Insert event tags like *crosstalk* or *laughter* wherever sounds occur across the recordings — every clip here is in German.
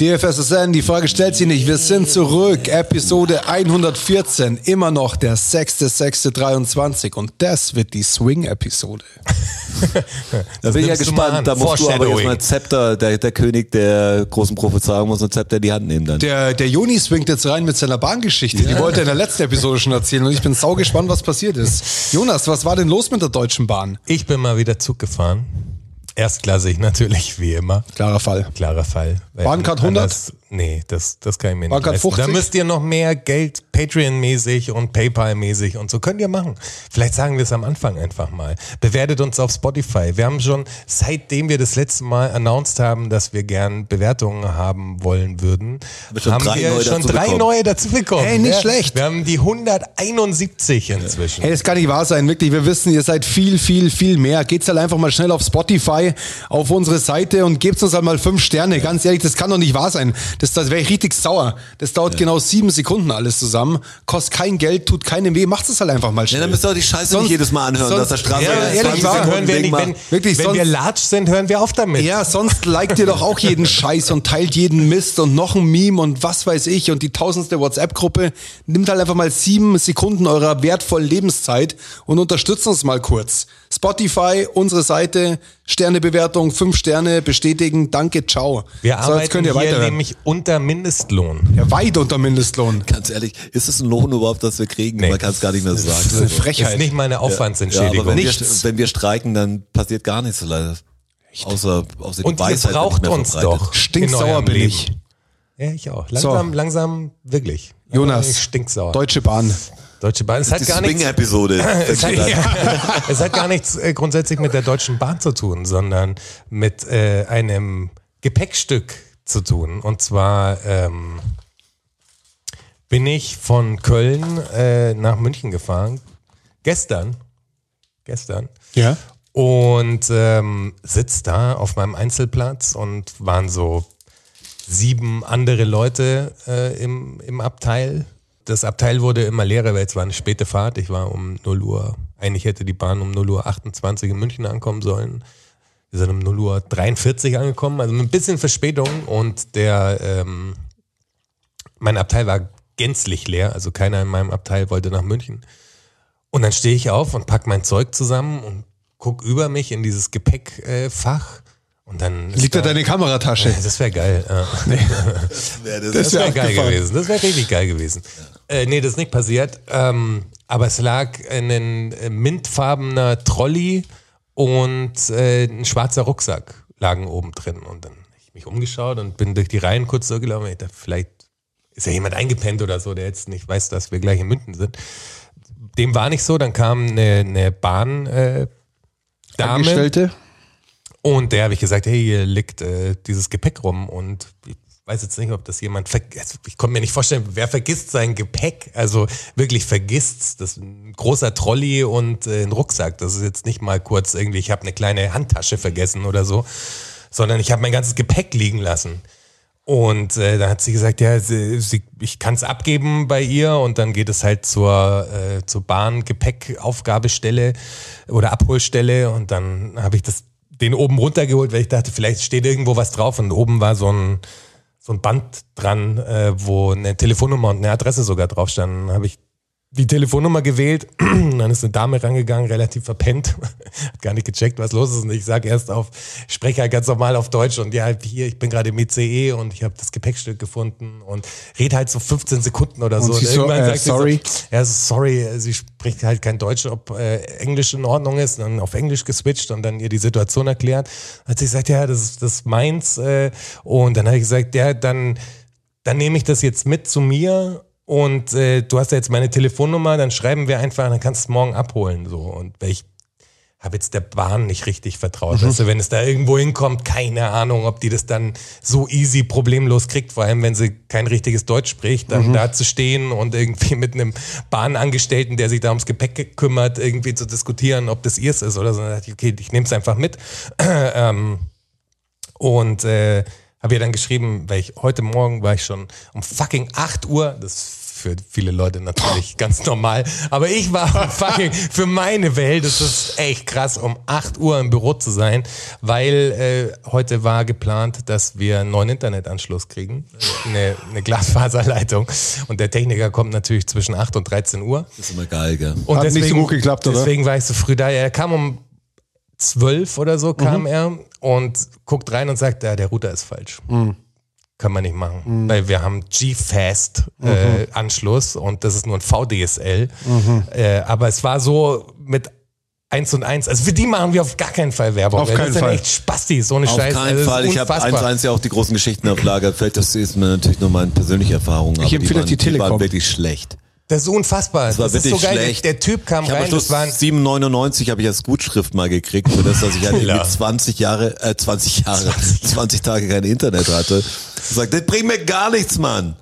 DFSSN, die Frage stellt sich nicht. Wir sind zurück. Episode 114. Immer noch der 6.6.23. Und das wird die Swing-Episode. Da bin ich ja gespannt. an. Da musst du aber jetzt mal Zepter, der, der König der großen Prophezeiung muss ein Zepter in die Hand nehmen dann. Der, der Joni swingt jetzt rein mit seiner Bahngeschichte. Die wollte er in der letzten Episode schon erzählen. Und ich bin sau gespannt, was passiert ist. Jonas, was war denn los mit der Deutschen Bahn? Ich bin mal wieder Zug gefahren. Erstklassig natürlich, wie immer. Klarer Fall. Klarer Fall. Bahncard 100? anders- Nee, das, das kann ich mir nicht leisten. 50? Da müsst ihr noch mehr Geld Patreon-mäßig und PayPal-mäßig und so könnt ihr machen. Vielleicht sagen wir es am Anfang einfach mal. Bewertet uns auf Spotify. Wir haben schon, seitdem wir das letzte Mal announced haben, dass wir gern Bewertungen haben wollen würden, wir schon haben drei wir neue schon drei bekommen. neue dazu bekommen. Hey, nicht Ja, schlecht. Wir haben die 171 inzwischen. Hey, das kann nicht wahr sein, wirklich. Wir wissen, ihr seid viel, viel, viel mehr. Geht's halt einfach mal schnell auf Spotify, auf unsere Seite und gebt uns halt mal fünf Sterne. Ganz ehrlich, das kann doch nicht wahr sein. Das, das wäre ich richtig sauer. Das dauert genau sieben Sekunden alles zusammen. Kostet kein Geld, tut keinem weh. Macht es halt einfach mal Ja, schnell. dann müsst ihr auch die Scheiße Sonst- nicht jedes Mal anhören, sonst- dass der Straße Ja, ehrlich 20 wahr. Sekunden hören wir nicht, wenn, Wirklich, wenn sonst- wir latsch sind, hören wir auf damit. Ja, sonst liked ihr doch auch jeden *laughs* Scheiß und teilt jeden Mist und noch ein Meme und was weiß ich und die tausendste WhatsApp-Gruppe. Nimmt halt einfach mal sieben Sekunden eurer wertvollen Lebenszeit und unterstützt uns mal kurz. Spotify, unsere Seite, Sternebewertung, fünf Sterne, bestätigen, danke, ciao. Wir so, arbeiten jetzt könnt ihr hier nämlich unter Mindestlohn. Ja, weit unter Mindestlohn. Ganz ehrlich, ist es ein Lohn überhaupt, das wir kriegen? Nee. Man kann es gar nicht mehr sagen. Das ist eine Frechheit. Ist nicht meine Ja, aber Aufwandsentschädigung. wenn wir, wenn wir streiken, dann passiert gar nichts leider. Außer, außer die Und ihr Weisheit wird braucht uns doch. Stinksauer bin ich. Ja, ich auch. Langsam, So. langsam, wirklich. Langsam Jonas, Stinksauer. Deutsche Bahn. Deutsche Bahn. Es hat gar nichts. Swing-Episode. *laughs* Es hat, ja, *laughs* es hat gar nichts äh, grundsätzlich mit der Deutschen Bahn zu tun, sondern mit äh, einem Gepäckstück zu tun. Und zwar ähm, bin ich von Köln äh, nach München gefahren. Gestern. Gestern. Ja. Und ähm, sitz da auf meinem Einzelplatz und waren so sieben andere Leute äh, im, im Abteil. Das Abteil wurde immer leerer, weil es war eine späte Fahrt. Ich war um 0 Uhr, eigentlich hätte die Bahn um 0 Uhr 28 in München ankommen sollen. Wir sind um 0 Uhr 43 angekommen, also mit ein bisschen Verspätung und der, ähm, mein Abteil war gänzlich leer, also keiner in meinem Abteil wollte nach München. Und dann stehe ich auf und pack mein Zeug zusammen und guck über mich in dieses Gepäckfach und dann Liegt da deine Kameratasche? das wäre geil. *laughs* Ja. Das Das wär wäre geil gewesen. Das wäre richtig geil gewesen. Äh, nee, das ist nicht passiert. Ähm, aber es lag ein äh, mintfarbener Trolley und äh, ein schwarzer Rucksack lagen oben drin. Und dann hab ich mich umgeschaut und bin durch die Reihen kurz durchgelaufen. Ich dachte, vielleicht ist ja jemand eingepennt oder so, der jetzt nicht weiß, dass wir gleich in München sind. Dem war nicht so. Dann kam eine, eine Bahn. Äh, Dame, Angestellte? und der habe ich gesagt, hey, hier liegt äh, dieses Gepäck rum und ich weiß jetzt nicht, ob das jemand vergisst. Ich konnte mir nicht vorstellen, wer vergisst sein Gepäck? Also wirklich vergisst. Das ein großer Trolley und äh, ein Rucksack. Das ist jetzt nicht mal kurz irgendwie, ich habe eine kleine Handtasche vergessen oder so, sondern ich habe mein ganzes Gepäck liegen lassen. Und äh, dann hat sie gesagt, ja, sie, sie, ich kann es abgeben bei ihr und dann geht es halt zur, äh, zur Bahn-Gepäckaufgabestelle oder Abholstelle und dann habe ich das den oben runtergeholt, weil ich dachte, vielleicht steht irgendwo was drauf und oben war so ein so ein Band dran, äh, wo eine Telefonnummer und eine Adresse sogar drauf standen. Habe ich die Telefonnummer gewählt, *clears throat* dann ist eine Dame rangegangen, relativ verpennt, *laughs* hat gar nicht gecheckt, was los ist. Und ich sage erst auf, spreche halt ganz normal auf Deutsch und ja, hier, ich bin gerade im ICE und ich habe das Gepäckstück gefunden und red halt so 15 Sekunden oder so. sie so, irgendwann äh, sagt sie sorry? So, ja, so, sorry, sie spricht halt kein Deutsch, ob äh, Englisch in Ordnung ist, dann auf Englisch geswitcht und dann ihr die Situation erklärt. Dann hat sie gesagt, ja, das ist das ist meins. Äh, und dann habe ich gesagt, ja, dann, dann nehme ich das jetzt mit zu mir und äh, du hast ja jetzt meine Telefonnummer, dann schreiben wir einfach, dann kannst du es morgen abholen. So. Und weil ich habe jetzt der Bahn nicht richtig vertraut. Weißt du, wenn es da irgendwo hinkommt, keine Ahnung, ob die das dann so easy problemlos kriegt, vor allem wenn sie kein richtiges Deutsch spricht, dann da zu stehen und irgendwie *laughs* mit einem Bahnangestellten, der sich da ums Gepäck kümmert, irgendwie zu diskutieren, ob das ihrs ist oder so. Dann dachte ich, okay, ich nehme es einfach mit. *clears throat* ähm, und äh, habe ihr dann geschrieben, weil ich heute Morgen war ich schon um fucking 8 Uhr, das ist für viele Leute natürlich ganz normal, aber ich war *laughs* fucking für meine Welt, das ist echt krass, um 8 Uhr im Büro zu sein, weil äh, heute war geplant, dass wir einen neuen Internetanschluss kriegen, eine, eine Glasfaserleitung und der Techniker kommt natürlich zwischen 8 und 13 Uhr. Das ist immer geil, gell? Und Hat nicht so gut geklappt, oder? Deswegen war ich so früh da. Er kam um zwölf oder so, kam er und guckt rein und sagt, ja, der Router ist falsch. Können wir nicht machen. Weil wir haben G-Fast äh, Anschluss und das ist nur ein VDSL. Äh, aber es war so mit eins und eins. Also für die machen wir auf gar keinen Fall Werbung. Auf weil keinen das sind Fall. echt Spastis, so eine Auf Scheiße. keinen Also ist Fall. Ich habe unfassbar. 1 ja auch die großen Geschichten auf Lager. Vielleicht das ist mir natürlich nur meine persönliche Erfahrung. Aber empfehle die waren, die Telekom. Die waren wirklich schlecht. Das ist unfassbar. Das, war ist so wirklich geil. schlecht. Der Typ kam Ich rein, das waren 7,99 habe ich als Gutschrift mal gekriegt, für das, dass ich halt irgendwie 20 Jahre, äh, 20 Jahre, 20 Tage kein Internet hatte. Ich das bringt mir gar nichts, Mann.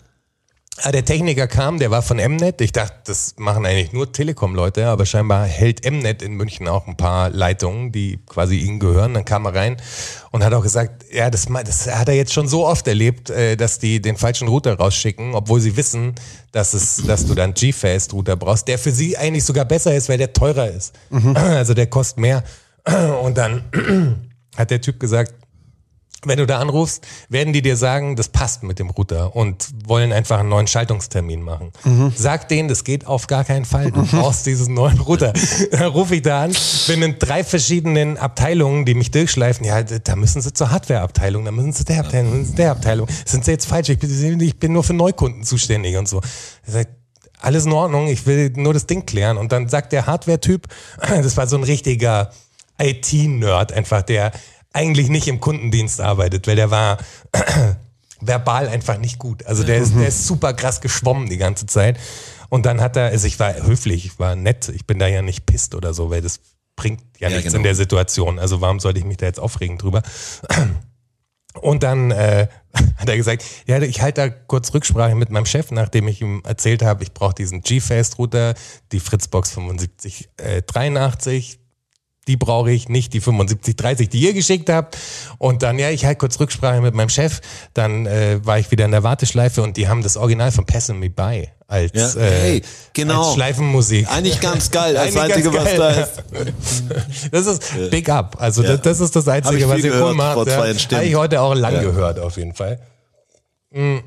Ah, der Techniker kam, der war von Mnet. Ich dachte, das machen eigentlich nur Telekom-Leute, aber scheinbar hält Mnet in München auch ein paar Leitungen, die quasi ihnen gehören. Dann kam er rein und hat auch gesagt, ja, das, das hat er jetzt schon so oft erlebt, äh, dass die den falschen Router rausschicken, obwohl sie wissen, dass es, dass du dann G-Fast-Router brauchst, der für sie eigentlich sogar besser ist, weil der teurer ist. Also der kostet mehr. Und dann hat der Typ gesagt, wenn du da anrufst, werden die dir sagen, das passt mit dem Router und wollen einfach einen neuen Schaltungstermin machen. Sag denen, das geht auf gar keinen Fall. Du brauchst diesen neuen Router. *laughs* Dann rufe ich da an, bin in drei verschiedenen Abteilungen, die mich durchschleifen. Ja, da müssen sie zur Hardwareabteilung, da müssen sie der Abteilung, da müssen sie der Abteilung. Sind sie jetzt falsch? Ich bin, ich bin nur für Neukunden zuständig und so. Ich sag, alles in Ordnung, ich will nur das Ding klären. Und dann sagt der Hardware-Typ, *clears throat* das war so ein richtiger IT-Nerd einfach, der eigentlich nicht im Kundendienst arbeitet, weil der war *clears throat* verbal einfach nicht gut. Also der ist, der ist super krass geschwommen die ganze Zeit. Und dann hat er, also ich war höflich, ich war nett, ich bin da ja nicht pisst oder so, weil das bringt ja, Ja, nichts genau. in der Situation. Also warum sollte ich mich da jetzt aufregen drüber? *clears throat* Und dann äh, *laughs* hat er gesagt, ja, ich halte da kurz Rücksprache mit meinem Chef, nachdem ich ihm erzählt habe, ich brauche diesen G-Fast-Router, die Fritzbox 7583, die brauche ich, nicht die 7530, die ihr geschickt habt. Und dann, ja, ich halte kurz Rücksprache mit meinem Chef. Dann äh, war ich wieder in der Warteschleife und die haben das Original von Passing Me By als, Ja, äh, hey, genau. als Schleifenmusik. Eigentlich ganz geil. Das *laughs* Einzige, was geil. da ist. *laughs* Das ist Big Up. Also Ja. das, das ist das Einzige, was ihr cool macht. Ja. Habe ich heute auch lang gehört, auf jeden Fall. Mm.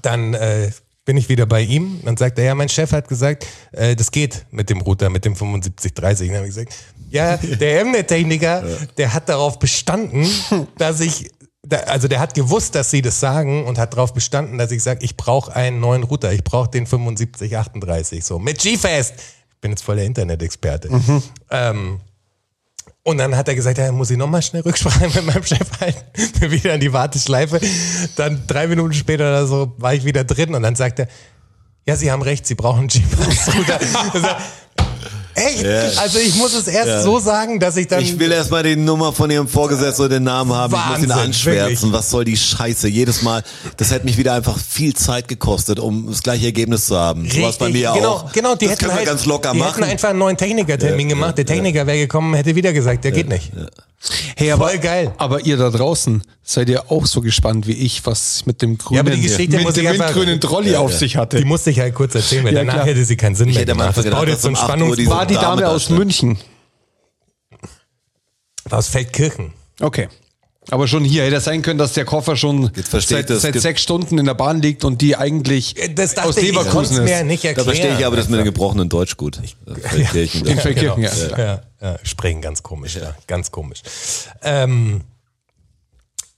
Dann äh, bin ich wieder bei ihm. Dann sagt er, ja, mein Chef hat gesagt, äh, das geht mit dem Router, mit dem 7530. Dann habe ich gesagt, ja, der Mnet-Techniker, der hat darauf bestanden, dass ich also der hat gewusst, dass sie das sagen und hat darauf bestanden, dass ich sage, ich brauche einen neuen Router, ich brauche den 7538 so mit G-Fast. Ich bin jetzt voll der Internet-Experte. Ähm, und dann hat er gesagt, ja, muss ich nochmal schnell Rücksprache mit meinem Chef halten. *laughs* Wieder in die Warteschleife. Dann drei Minuten später oder so war ich wieder drin und dann sagt er, ja, Sie haben recht, Sie brauchen einen G-Fast-Router. *laughs* Echt? Also ich muss es erst Ja. so sagen, dass ich dann... Ich will erstmal die Nummer von ihrem Vorgesetzten und den Namen haben. ich muss ihn Wahnsinn, anschwärzen. wirklich. Was soll die Scheiße? Jedes Mal, das hätte mich wieder einfach viel Zeit gekostet, um das gleiche Ergebnis zu haben. So was bei mir genau, auch. Genau, die das hätten können wir halt, ganz locker die machen. hätten einfach einen neuen Technikertermin gemacht. Der Techniker wäre gekommen, hätte wieder gesagt, der geht nicht. Hey, aber, Voll geil. aber ihr da draußen seid ihr auch so gespannt wie ich, was mit dem grünen, aber die Geschichte mit dem ich windgrünen Trolley auf sich hatte. Die musste ich halt kurz erzählen, weil Ja, danach klar. hätte sie keinen Sinn mehr hätte am gemacht. Das baut gedacht, jetzt so einen dass 8 Uhr Spannungsbogen. diese War die Dame Dame da aus. München? Aus Feldkirchen. Okay. Aber schon hier hätte es sein können, dass der Koffer schon ich seit, das. seit sechs Stunden in der Bahn liegt und die eigentlich Das dachte aus ich, ich Leverkusen mir ist. nicht Da erklären. verstehe ich aber das mit dem gebrochenen Deutsch gut. Feldkirchen, das- Feldkirchen, *laughs* ja. Ja, ja, ja, sprechen ganz komisch, ja, ganz komisch. Ähm,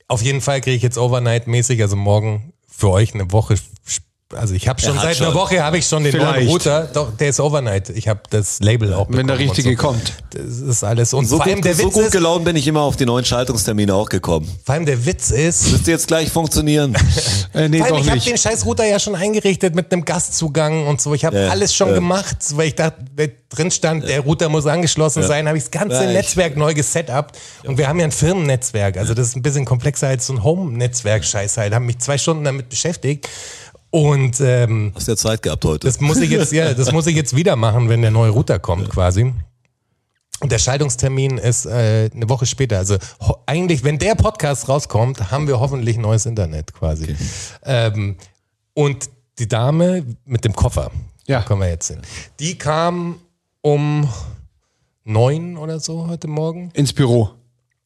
auf jeden Fall kriege ich jetzt Overnight-mäßig, also morgen für euch eine Woche also ich habe schon seit schon. einer Woche habe ich schon den neuen Vielleicht. Router. Doch, der ist Overnight. Ich habe das Label auch Wenn der richtige so. kommt. Das ist alles. Und So vor allem gut, der so Witz gut ist, gelaunt bin ich immer auf die neuen Schaltungstermine auch gekommen. vor allem der Witz ist, Müsste jetzt gleich funktionieren. *laughs* Äh, nee, Vor allem, doch ich habe den scheiß Router ja schon eingerichtet mit einem Gastzugang und so. Ich habe Ja, alles schon ja. gemacht, weil ich dachte, drin stand, der Router muss angeschlossen sein, habe ich das ganze Ja, ich- Netzwerk neu gesetupt. Und wir haben ja ein Firmennetzwerk. Also das ist ein bisschen komplexer als so ein Home-Netzwerk-Scheiß halt. Haben mich zwei Stunden damit beschäftigt. Und ähm, Hast ja Zeit gehabt heute. das muss ich jetzt, ja, *laughs* das muss ich jetzt wieder machen, wenn der neue Router kommt, quasi. Und der Schaltungstermin ist äh, eine Woche später. Also eigentlich, wenn der Podcast rauskommt, haben wir hoffentlich neues Internet quasi. Ähm, und die Dame mit dem Koffer, Ja. kommen wir jetzt hin. Die kam um neun oder so heute Morgen Ins Büro.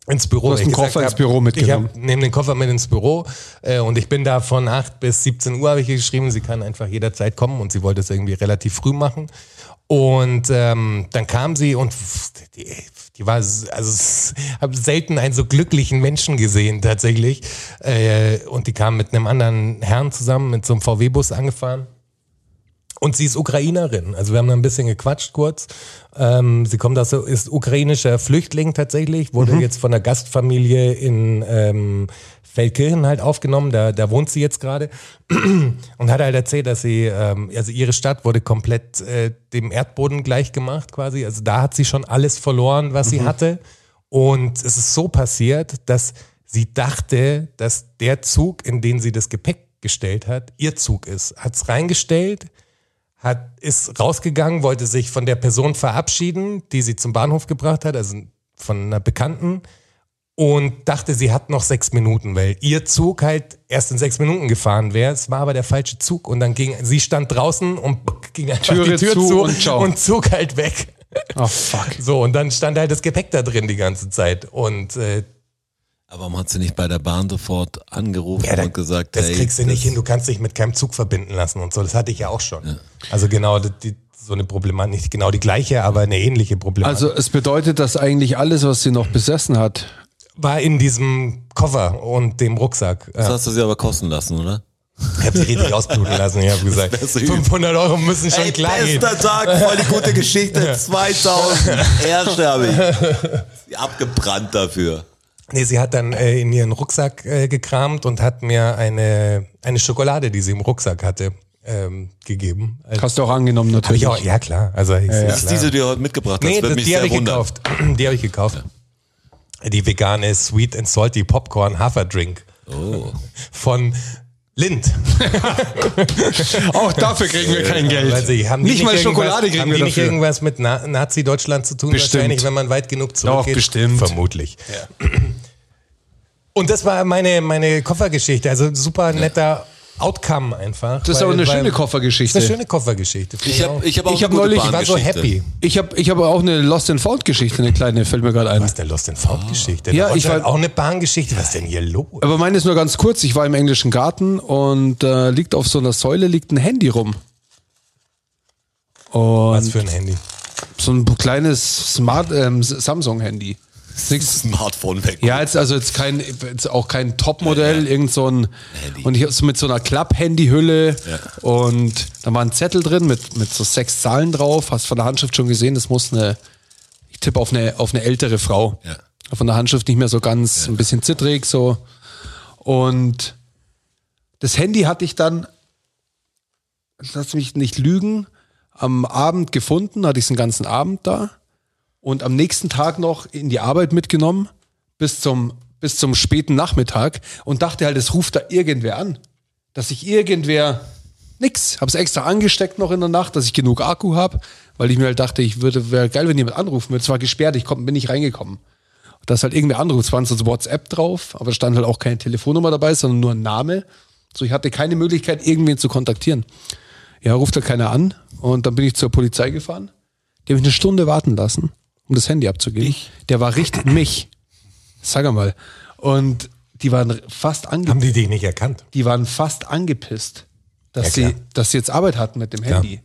Ins Büro. Du hast einen Koffer ins hab, Büro mitgenommen. Ich nehme den Koffer mit ins Büro äh, und ich bin da von 8 bis 17 Uhr, habe ich geschrieben. Sie kann einfach jederzeit kommen und sie wollte es irgendwie relativ früh machen. Und ähm, dann kam sie und die, die war, also ich habe selten einen so glücklichen Menschen gesehen tatsächlich. Äh, und die kam mit einem anderen Herrn zusammen, mit so einem VW-Bus angefahren. Und sie ist Ukrainerin. Also wir haben da ein bisschen gequatscht kurz. Ähm, sie kommt aus, ist ukrainischer Flüchtling tatsächlich, wurde jetzt von der Gastfamilie in ähm, Feldkirchen halt aufgenommen. Da, da wohnt sie jetzt gerade *clears throat* und hat halt erzählt, dass sie, ähm, also ihre Stadt wurde komplett äh, dem Erdboden gleich gemacht quasi. Also da hat sie schon alles verloren, was sie hatte. Und es ist so passiert, dass sie dachte, dass der Zug, in den sie das Gepäck gestellt hat, ihr Zug ist. Hat's reingestellt, hat, ist rausgegangen, wollte sich von der Person verabschieden, die sie zum Bahnhof gebracht hat, also von einer Bekannten, und dachte, sie hat noch sechs Minuten, weil ihr Zug halt erst in sechs Minuten gefahren wäre. Es war aber der falsche Zug und dann ging, sie stand draußen und *laughs* ging einfach Türe die Tür zu zu, und und Zug halt weg. Oh fuck. So, und dann stand halt das Gepäck da drin die ganze Zeit. Und äh, Aber warum hat sie nicht bei der Bahn sofort angerufen Ja, da- und gesagt, das hey, kriegst du nicht hin, du kannst dich mit keinem Zug verbinden lassen und so. Das hatte ich ja auch schon. Also genau die, die, so eine Problematik, nicht genau die gleiche, aber eine ähnliche Problematik. Also es bedeutet, dass eigentlich alles, was sie noch besessen hat, war in diesem Koffer und dem Rucksack. Das Ja. hast du sie aber kosten lassen, oder? Ich habe sie richtig *laughs* ausbluten lassen. Ich habe gesagt, wärst du 500 Euro müssen schon klar gehen. Tag, voll die gute Geschichte. 2000 Erste habe ich. Sie Abgebrannt dafür. Nee, sie hat dann äh, in ihren Rucksack äh, gekramt und hat mir eine, eine Schokolade, die sie im Rucksack hatte, ähm, gegeben. Also, hast du auch angenommen natürlich. ich auch, ja klar. Also ich, Das ist diese, die du heute mitgebracht hast. Nee, das, mich die habe ich wundern. gekauft. *clears throat* Die habe ich gekauft. Die vegane Sweet and Salty Popcorn Haferdrink. Oh. Von Lind. *laughs* Auch dafür kriegen wir kein Geld. Haben die nicht mal Schokolade kriegen haben wir die nicht dafür. irgendwas mit Na Nazi-Deutschland zu tun? Bestimmt. Wahrscheinlich, wenn man weit genug zurückgeht. bestimmt. Vermutlich. *clears throat* Und das war meine, meine Koffergeschichte. Also super netter Outcome einfach. Das ist aber eine schöne Das Koffergeschichte. ist eine schöne Koffergeschichte. Ich habe ich hab auch Ich hab neulich- ich war so happy. Ich habe ich hab auch eine Lost and Found Geschichte, eine kleine, fällt mir gerade ein. Was ist der Lost in Found Geschichte? Ja, ich war- auch eine Bahngeschichte. Was ist denn hier los? Aber meine ist nur ganz kurz. Ich war im englischen Garten und äh, liegt auf so einer Säule liegt ein Handy rum. Was Und für ein Handy? so ein kleines Smart ähm, Samsung-Handy. Nix- Smartphone weg. Ja, jetzt also jetzt kein jetzt auch kein Topmodell, irgend so ein Handy. und ich so mit so einer Klapp-Handy-Hülle und da war ein Zettel drin mit mit so sechs Zahlen drauf. Hast von der Handschrift schon gesehen, das muss eine ich tippe auf eine auf eine ältere Frau. Ja. Von der Handschrift nicht mehr so ganz, ein bisschen zittrig so und das Handy hatte ich dann lass mich nicht lügen, am Abend gefunden, hatte ich es den ganzen Abend da und am nächsten Tag noch in die Arbeit mitgenommen bis zum, bis zum späten Nachmittag und dachte halt, es ruft da irgendwer an. Dass sich irgendwer nix. Hab's extra angesteckt noch in der Nacht, dass ich genug Akku habe, weil ich mir halt dachte, ich würde, wäre geil, wenn jemand anrufen würde. Es war gesperrt, ich komm, bin nicht reingekommen. Dass halt irgendwer anruft, es war so WhatsApp drauf, aber da stand halt auch keine Telefonnummer dabei, sondern nur ein Name. So, ich hatte keine Möglichkeit, irgendwen zu kontaktieren. Ja, ruft halt keiner an und dann bin ich zur Polizei gefahren. Die habe ich eine Stunde warten lassen, um das Handy abzugeben. Der war richtig *laughs* mich. Sag mal. Und die waren fast Haben angepisst. die dich nicht erkannt? Die waren fast angepisst, dass, Ja, sie, klar. dass sie jetzt Arbeit hatten mit dem Handy.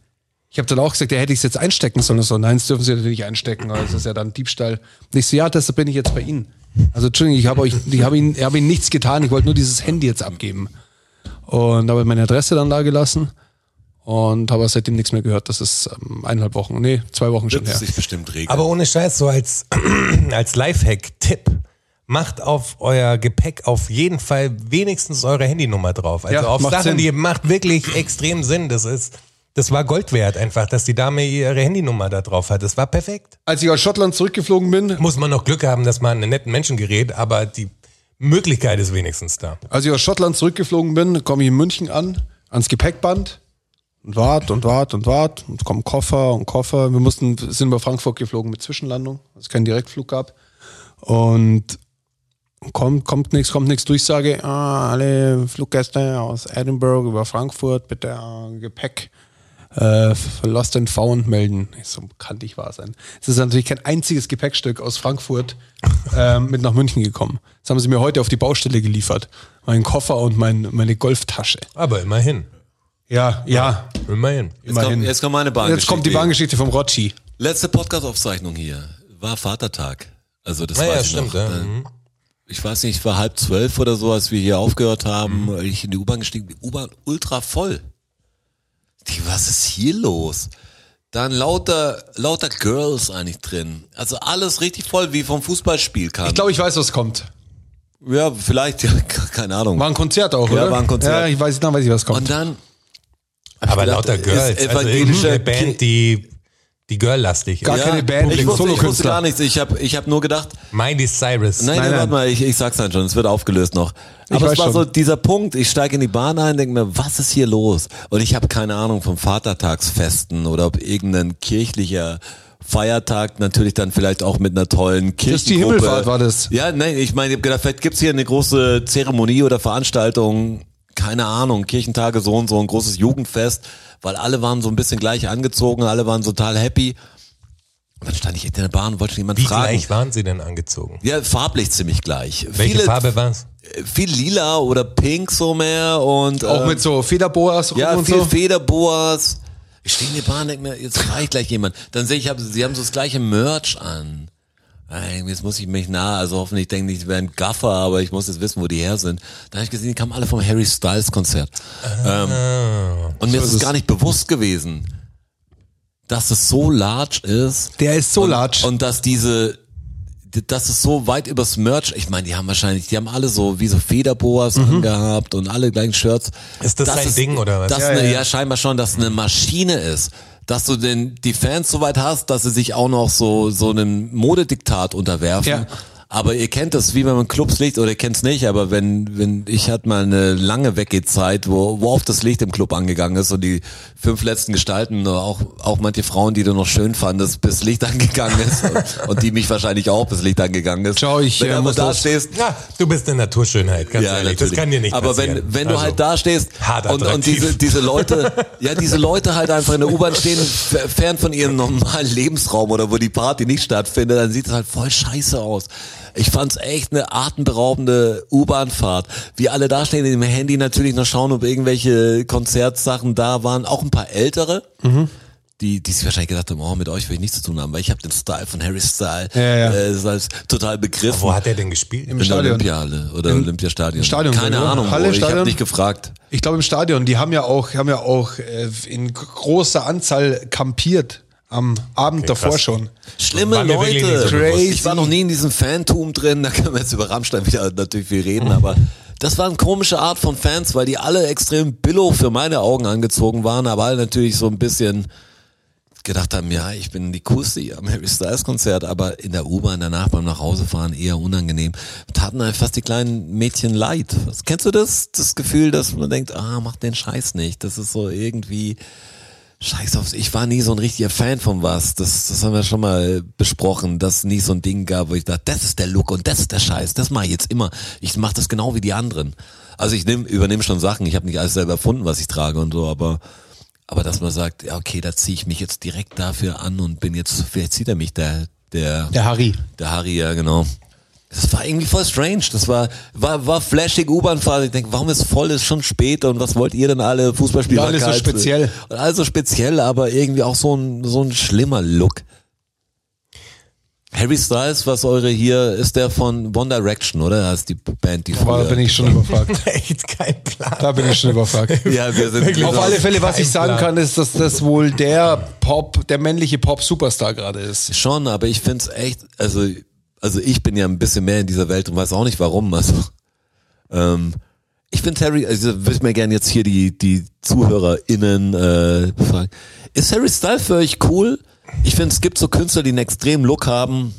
Ich habe dann auch gesagt, ja, hätte ich es jetzt einstecken sollen. So, nein, das dürfen sie natürlich nicht einstecken. Das ist ja dann Diebstahl. Und ich so, ja, deshalb bin ich jetzt bei Ihnen. Also, Entschuldigung, ich habe euch, ich habe Ihnen, ich habe Ihnen nichts getan. Ich wollte nur dieses Handy jetzt abgeben. Und habe meine Adresse dann da gelassen und habe seitdem nichts mehr gehört. Das ist ähm, eineinhalb Wochen, nee, zwei Wochen schon Wird her. sich bestimmt regeln. Aber ohne Scheiß, so als, *clears throat* als Lifehack-Tipp, macht auf euer Gepäck auf jeden Fall wenigstens eure Handynummer drauf. Also Ja, auf macht Sachen, Sinn. die macht wirklich extrem Sinn. Das ist, das war Gold wert einfach, dass die Dame ihre Handynummer da drauf hat. Das war perfekt. Als ich aus Schottland zurückgeflogen bin, Muss man noch Glück haben, dass man einen netten Menschen gerät, aber die Möglichkeit ist wenigstens da. als ich aus Schottland zurückgeflogen bin, komme ich in München an, ans Gepäckband und wart und wart und wart und kommen Koffer und Koffer. Wir mussten, sind über Frankfurt geflogen mit Zwischenlandung, weil es keinen Direktflug gab. Und kommt, kommt nichts, kommt nichts. Durchsage, ah, alle Fluggäste aus Edinburgh über Frankfurt bitte äh, Gepäck äh, Lost and Found melden. So, kann nicht wahr sein. Es ist natürlich kein einziges Gepäckstück aus Frankfurt ähm, mit nach München gekommen. Das haben sie mir heute auf die Baustelle geliefert. Mein Koffer und mein, meine Golftasche. Aber immerhin. Ja, ja. Immerhin. jetzt, kommt, jetzt kommt meine Bahngeschichte. Jetzt kommt die Bahngeschichte vom Rotschi. Letzte Podcast-Aufzeichnung hier war Vatertag. Also das Naja, weiß ich stimmt, noch. ja. Mhm. Ich weiß nicht, es war halb zwölf oder so, als wir hier aufgehört haben. Mhm. Ich in die U-Bahn gestiegen, die U-Bahn ultra voll. Die, was ist hier los? Dann lauter, lauter Girls eigentlich drin. Also alles richtig voll, wie vom Fußballspiel kam. Ich glaube, ich weiß, was kommt. ja, vielleicht, *laughs* ja, keine Ahnung. War ein Konzert auch, Ja, oder? war ein Konzert. Ja, ich weiß, dann weiß ich, was kommt. Und dann, Aber gedacht, lauter ist Girls. Also evangelischer eine Band, die, die girllastig Gar ist. keine Band, ich wusste, ich wusste gar nichts. Ich habe ich hab nur gedacht, Miley Cyrus. Nein, Nein, nein, nein. warte mal, ich, ich sag's dann schon, es wird aufgelöst noch. Aber weiß es war schon. so dieser Punkt, ich steige in die Bahn ein, denke mir, was ist hier los? Und ich habe keine Ahnung vom Vatertagsfesten oder ob irgendein kirchlicher Feiertag natürlich dann vielleicht auch mit einer tollen Christi Kirchengruppe. Himmelfahrt war das. Ja, nein, ich meine, ich hab gedacht, vielleicht gibt's hier eine große Zeremonie oder Veranstaltung, keine Ahnung, Kirchentage so und so, ein großes Jugendfest, weil alle waren so ein bisschen gleich angezogen, alle waren total happy. Und dann stand ich in der Bahn und wollte schon jemand Wie fragen. gleich waren sie denn angezogen? Ja, farblich ziemlich gleich. Welche Viele, Farbe war's? Viel lila oder pink so mehr und Auch äh, mit so Federboas ja, und viel so. Federboas. Ich stehe in der Bahn, denke mir, jetzt reicht gleich jemand. Dann sehe ich, sie haben so das gleiche Merch an. Jetzt muss ich mich nah, also hoffentlich denke ich, ich wäre ein Gaffer, aber ich muss jetzt wissen, wo die her sind. Da habe ich gesehen, die kamen alle vom Harry Styles Konzert. Ähm, und mir ist es gar nicht bewusst gewesen, dass es so large ist. Der ist so und, large. Und dass diese, dass es so weit übers Merch, ich meine, die haben wahrscheinlich, die haben alle so wie so Federboas angehabt und alle gleichen Shirts. Mhm. Ist das sein Ding, oder was? Das Ja, eine, ja, ja. scheinbar schon, dass eine Maschine ist. Dass du den, die Fans so weit hast, dass sie sich auch noch so, so einem Modediktat unterwerfen. Ja. Aber ihr kennt das, wie wenn man Clubs liegt, oder ihr kennt's nicht, aber wenn, wenn, ich hatte mal eine lange Weggehzeit, wo, wo oft das Licht im Club angegangen ist und die fünf letzten Gestalten, auch, auch manche Frauen, die du noch schön fandest, bis Licht *laughs* angegangen ist, und, und die mich wahrscheinlich auch bis Licht angegangen ist. Ciao, ich, wenn äh, du aber da los. stehst, Ja, du bist eine Naturschönheit, ganz ehrlich. Das kann dir nicht aber passieren. wenn, wenn du Also, halt da stehst und, und diese, diese Leute, *laughs* ja, diese Leute halt einfach in der U-Bahn stehen, fern von ihrem normalen Lebensraum oder wo die Party nicht stattfindet, dann sieht es halt voll scheiße aus. Ich fand's echt eine atemberaubende U-Bahn-Fahrt. Wie alle da stehen, im Handy natürlich noch schauen, ob irgendwelche Konzertsachen da waren. Auch ein paar ältere. Mhm. Die, die sich wahrscheinlich gedacht haben, oh, mit euch will ich nichts zu tun haben, weil ich habe den Style von Harry Style Ja, ja. Äh, das heißt, total begriffen. Wo hat er denn gespielt? Im in der Stadion. Olympiahalle oder Olympiastadion. Stadion, Keine oder? Ahnung. Halle, ich habe Stadion? nicht gefragt. Ich glaube im Stadion, die haben ja auch, haben ja auch äh, in großer Anzahl kampiert am Abend davor krass. schon. Schlimme Leute. bewusst. Ich war noch nie in diesem Fantum drin, da können wir jetzt über Rammstein wieder natürlich viel reden, aber das war eine komische Art von Fans, weil die alle extrem billow für meine Augen angezogen waren, aber alle natürlich so ein bisschen gedacht haben, ja, ich bin die hier am Harry Styles Konzert, aber in der U-Bahn danach beim Nachhausefahren eher unangenehm. Taten halt fast die kleinen Mädchen leid. Was, kennst du das? Das Gefühl, dass man denkt, ah, mach den Scheiß nicht. Das ist so irgendwie, Scheiß aufs, ich war nie so ein richtiger Fan von was. Das, das haben wir schon mal besprochen, dass es nie so ein Ding gab, wo ich dachte, das ist der Look und das ist der Scheiß. Das mache ich jetzt immer. Ich mache das genau wie die anderen. Also ich nehm, übernehme schon Sachen. Ich habe nicht alles selber erfunden, was ich trage und so, aber aber dass man sagt, ja, okay, da ziehe ich mich jetzt direkt dafür an und bin jetzt, vielleicht zieht er mich der der Der Harry. der Harry, ja genau. Das war irgendwie voll strange. Das war, war, war flashig U-Bahn-Fahrt. Ich denke, warum ist voll, ist schon spät und was wollt ihr denn alle Fußballspieler? Ja, alles so speziell. Und alles so speziell, aber irgendwie auch so ein, so ein schlimmer Look. Harry Styles, was eure hier, ist der von One Direction, oder? Das ist die Band, die da früher- bin ich schon überfragt. *laughs* Echt kein Plan. Da bin ich schon überfragt. *laughs* Ja, wir sind Auf alle Fälle, was ich sagen Plan. kann, ist, dass das wohl der Pop, der männliche Pop-Superstar gerade ist. Schon, aber ich find's echt, also, also ich bin ja ein bisschen mehr in dieser Welt und weiß auch nicht warum. Also, ähm, ich finde Harry, also würde ich mir gerne jetzt hier die, die ZuhörerInnen äh, fragen. Ist Harry Styles für euch cool? Ich finde, es gibt so Künstler, die einen extremen Look haben,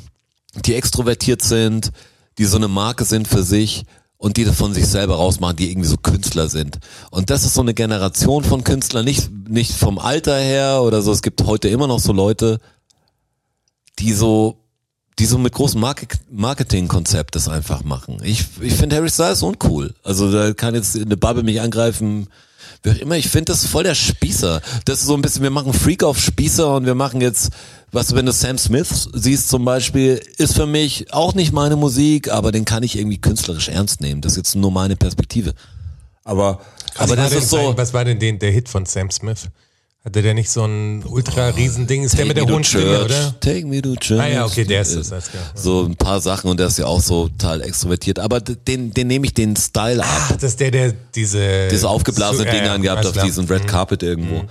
die extrovertiert sind, die so eine Marke sind für sich und die das von sich selber rausmachen, die irgendwie so Künstler sind. Und das ist so eine Generation von Künstlern, nicht, nicht vom Alter her oder so. Es gibt heute immer noch so Leute, die so, die so mit großem Market Marketingkonzept das einfach machen. Ich, ich finde Harry Styles uncool. Also da kann jetzt eine Bubble mich angreifen. Wie auch immer, ich finde das voll der Spießer. Das ist so ein bisschen, wir machen Freak auf Spießer und wir machen jetzt, was wenn du Sam Smith siehst zum Beispiel, ist für mich auch nicht meine Musik, aber den kann ich irgendwie künstlerisch ernst nehmen. Das ist jetzt nur meine Perspektive. Aber, aber das ist so. sein, was war denn den, der Hit von Sam Smith? Hatte der nicht so ein ultra Riesending? Ist der mit der hohen Stimme, oder? Take me to church. Ah ja, okay, der ist es. So ein paar Sachen und der ist ja auch so total extrovertiert. Aber den, den nehme ich den Style ab. Ach, das ist der, der diese... Diese aufgeblasenen so, ja, Dinge angehabt auf diesem Red Carpet irgendwo.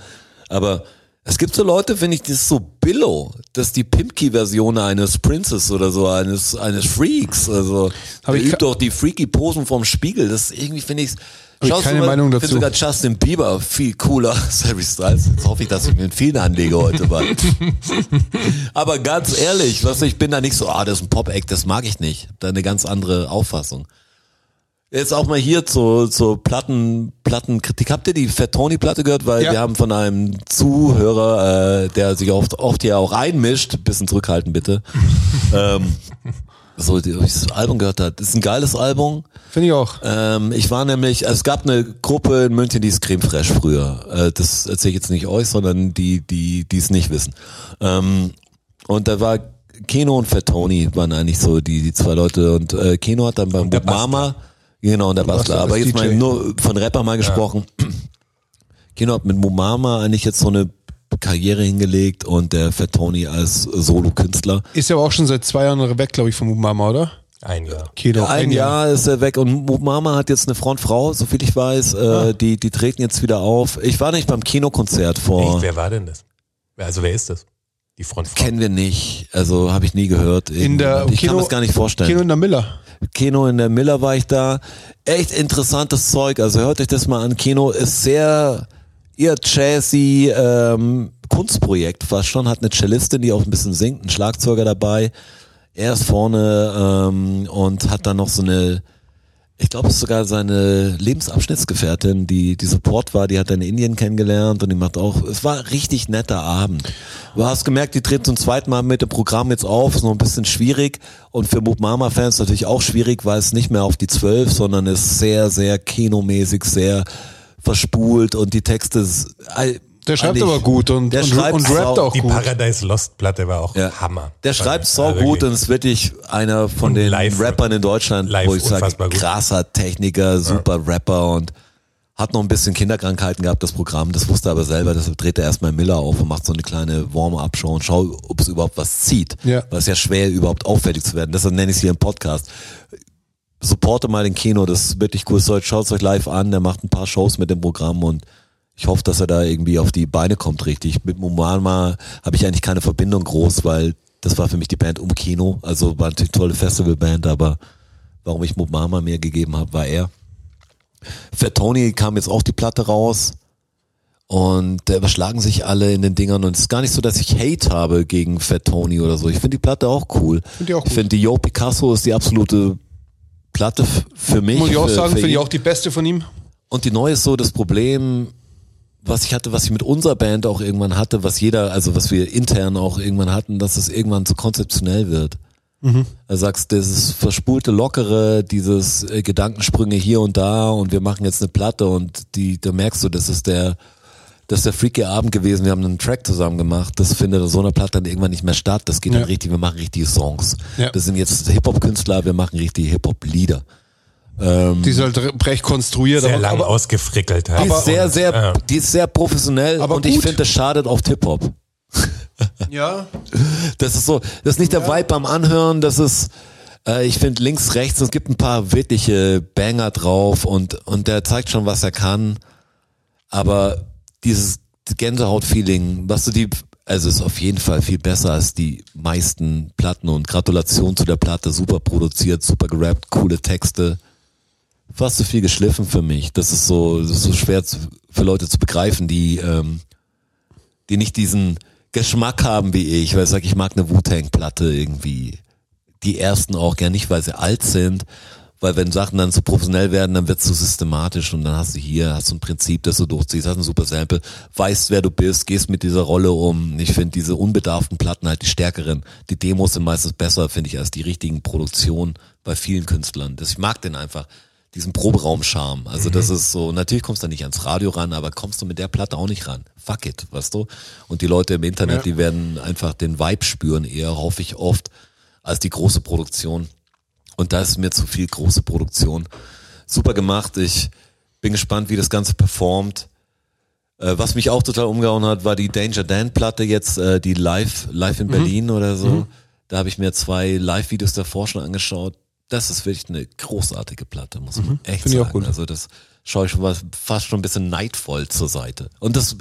Aber es gibt so Leute, finde ich, das ist so Billow. Das ist die Pimki-Version eines Princes oder so, eines, eines Freaks. Also, Hab der ich übt doch die freaky Posen vorm Spiegel. Das ist irgendwie, finde ich, ich keine Meinung dazu. Ich finde sogar Justin Bieber viel cooler *laughs* als Harry Styles. Jetzt hoffe ich, dass ich mit vielen anlege heute mal. *laughs* Aber ganz ehrlich, was ich bin da nicht so, ah, das ist ein Pop-Act, das mag ich nicht. Da eine ganz andere Auffassung. Jetzt auch mal hier zur, zur Platten, Plattenkritik. Habt ihr die Fat Tony Platte gehört? Weil Ja. wir haben von einem Zuhörer, äh, der sich oft, oft ja auch einmischt, bisschen zurückhalten bitte, *laughs* ähm, so die, das Album gehört hat. Das ist ein geiles Album. Finde ich auch. Ähm, ich war nämlich, also es gab eine Gruppe in München, die ist Creme Fraiche früher. Äh, das erzähle ich jetzt nicht euch, sondern die, die, die es nicht wissen. Ähm, und da war Keno und Fettoni waren eigentlich so die, die zwei Leute und äh, Keno hat dann beim Mama, genau, und der Bastler, aber jetzt mal DJ. nur von Rapper mal gesprochen. *clears throat* Keno hat mit Mumama eigentlich jetzt so eine Karriere hingelegt und der Fettoni als Solo-Künstler. Ist ja aber auch schon seit zwei Jahren weg, glaube ich, von Mama, oder? Ein Jahr. Kedo. Ein Jahr ist er weg und Mama hat jetzt eine Frontfrau, so viel ich weiß. Äh, die, die treten jetzt wieder auf. Ich war nicht beim Kinokonzert vor. Echt, wer war denn das? Also wer ist das? Die Frontfrau. Kennen wir nicht. Also habe ich nie gehört. In der ich kann mir das gar nicht vorstellen. Kino in der Miller. Kino in der Miller war ich da. Echt interessantes Zeug. Also hört euch das mal an. Kino ist sehr eher jazzy ähm, Kunstprojekt fast schon. Hat eine Cellistin, die auch ein bisschen singt, ein Schlagzeuger dabei. Er ist vorne ähm, und hat dann noch so eine, ich glaube, es ist sogar seine Lebensabschnittsgefährtin, die die Support war, die hat er in Indien kennengelernt und die macht auch, es war richtig netter Abend. Du hast gemerkt, die treten zum zweiten Mal mit dem Programm jetzt auf, ist noch ein bisschen schwierig und für Moop Mama Fans natürlich auch schwierig, weil es nicht mehr auf die zwölf, sondern ist sehr, sehr kinomäßig, sehr verspult und die Texte ist, Der schreibt aber gut und, der und, schreibt und rappt auch Die gut. Paradise Lost Platte war auch Ja. Hammer. Der schreibt so Also gut und ist wirklich einer von Und den live- Rappern in Deutschland, live wo ich sage, krasser Techniker, super Rapper und hat noch ein bisschen Kinderkrankheiten gehabt, das Programm. Das wusste er aber selber, deshalb dreht er erstmal Miller auf und macht so eine kleine Warm-up-Show und schaut, ob es überhaupt was zieht. Ja. Weil es ja schwer, überhaupt auffällig zu werden. Deshalb nenne ich es hier im Podcast. Supporte mal den Kino, das ist wirklich cool. Schaut es euch live an, der macht ein paar Shows mit dem Programm und ich hoffe, dass er da irgendwie auf die Beine kommt richtig. Mit Mumama habe ich eigentlich keine Verbindung groß, weil das war für mich die Band um Kino. Also war natürlich eine tolle Festivalband, aber warum ich Mumama mehr gegeben habe, war er. Für Tony kam jetzt auch die Platte raus und da überschlagen sich alle in den Dingern und es ist gar nicht so, dass ich Hate habe gegen Fat Tony oder so. Ich finde die Platte auch cool. Find die auch ich gut. finde die Yo Picasso ist die absolute Platte für mich. Muss ich auch für, sagen, finde ich auch die beste von ihm. Und die neue ist so das Problem, was ich hatte, was ich mit unserer Band auch irgendwann hatte, was jeder, also was wir intern auch irgendwann hatten, dass es irgendwann zu konzeptionell wird. Also sagst, dieses verspulte Lockere, dieses äh, Gedankensprünge hier und da und wir machen jetzt eine Platte und die, da merkst du, das ist der, das ist der freaky Abend gewesen, wir haben einen Track zusammen gemacht, das findet auf so einer Platte dann irgendwann nicht mehr statt, das geht Ja. dann richtig, wir machen richtige Songs. Ja. Das sind jetzt Hip-Hop-Künstler, wir machen richtige Hip-Hop-Lieder. Die ist halt re- recht konstruiert. Sehr aber, lang aber, ausgefrickelt Die ist sehr, Und, sehr, ja. die ist sehr professionell Aber und ich gut. finde, das schadet auf Hip-Hop. *laughs* Ja. Das ist so, das ist nicht der Vibe beim Anhören, das ist, äh, ich finde links, rechts, es gibt ein paar wirkliche Banger drauf und, und der zeigt schon, was er kann. Aber dieses Gänsehaut-Feeling, was du die, also ist auf jeden Fall viel besser als die meisten Platten und Gratulation zu der Platte, super produziert, super gerappt, coole Texte. Fast zu viel geschliffen für mich. Das ist so, das ist so schwer zu, für Leute zu begreifen, die, ähm, die nicht diesen Geschmack haben wie ich, weil ich sag, ich mag eine Wu-Tang-Platte irgendwie. Die ersten auch gern nicht, weil sie alt sind, weil wenn Sachen dann zu professionell werden, dann wird's zu systematisch und dann hast du hier, hast du ein Prinzip, das du durchziehst, hast ein super Sample, weißt, wer du bist, gehst mit dieser Rolle um. Ich finde diese unbedarften Platten halt die stärkeren. Die Demos sind meistens besser, finde ich, als die richtigen Produktionen bei vielen Künstlern. Das, ich mag den einfach diesen Proberaum-Charme. Also das ist so, natürlich kommst du da nicht ans Radio ran, aber kommst du mit der Platte auch nicht ran. Fuck it, weißt du? Und die Leute im Internet, Ja. die werden einfach den Vibe spüren, eher hoffe ich oft, als die große Produktion. Und da ist mir zu viel große Produktion. Super gemacht. Ich bin gespannt, wie das Ganze performt. Äh, was mich auch total umgehauen hat, war die Danger Dan Platte jetzt, äh, die live, live in Mhm. Berlin oder so. Da habe ich mir zwei Live-Videos davor schon angeschaut. Das ist wirklich eine großartige Platte, muss man echt Mhm. Ich auch sagen. gut. Also das schaue ich schon fast schon ein bisschen neidvoll zur Seite. Und das,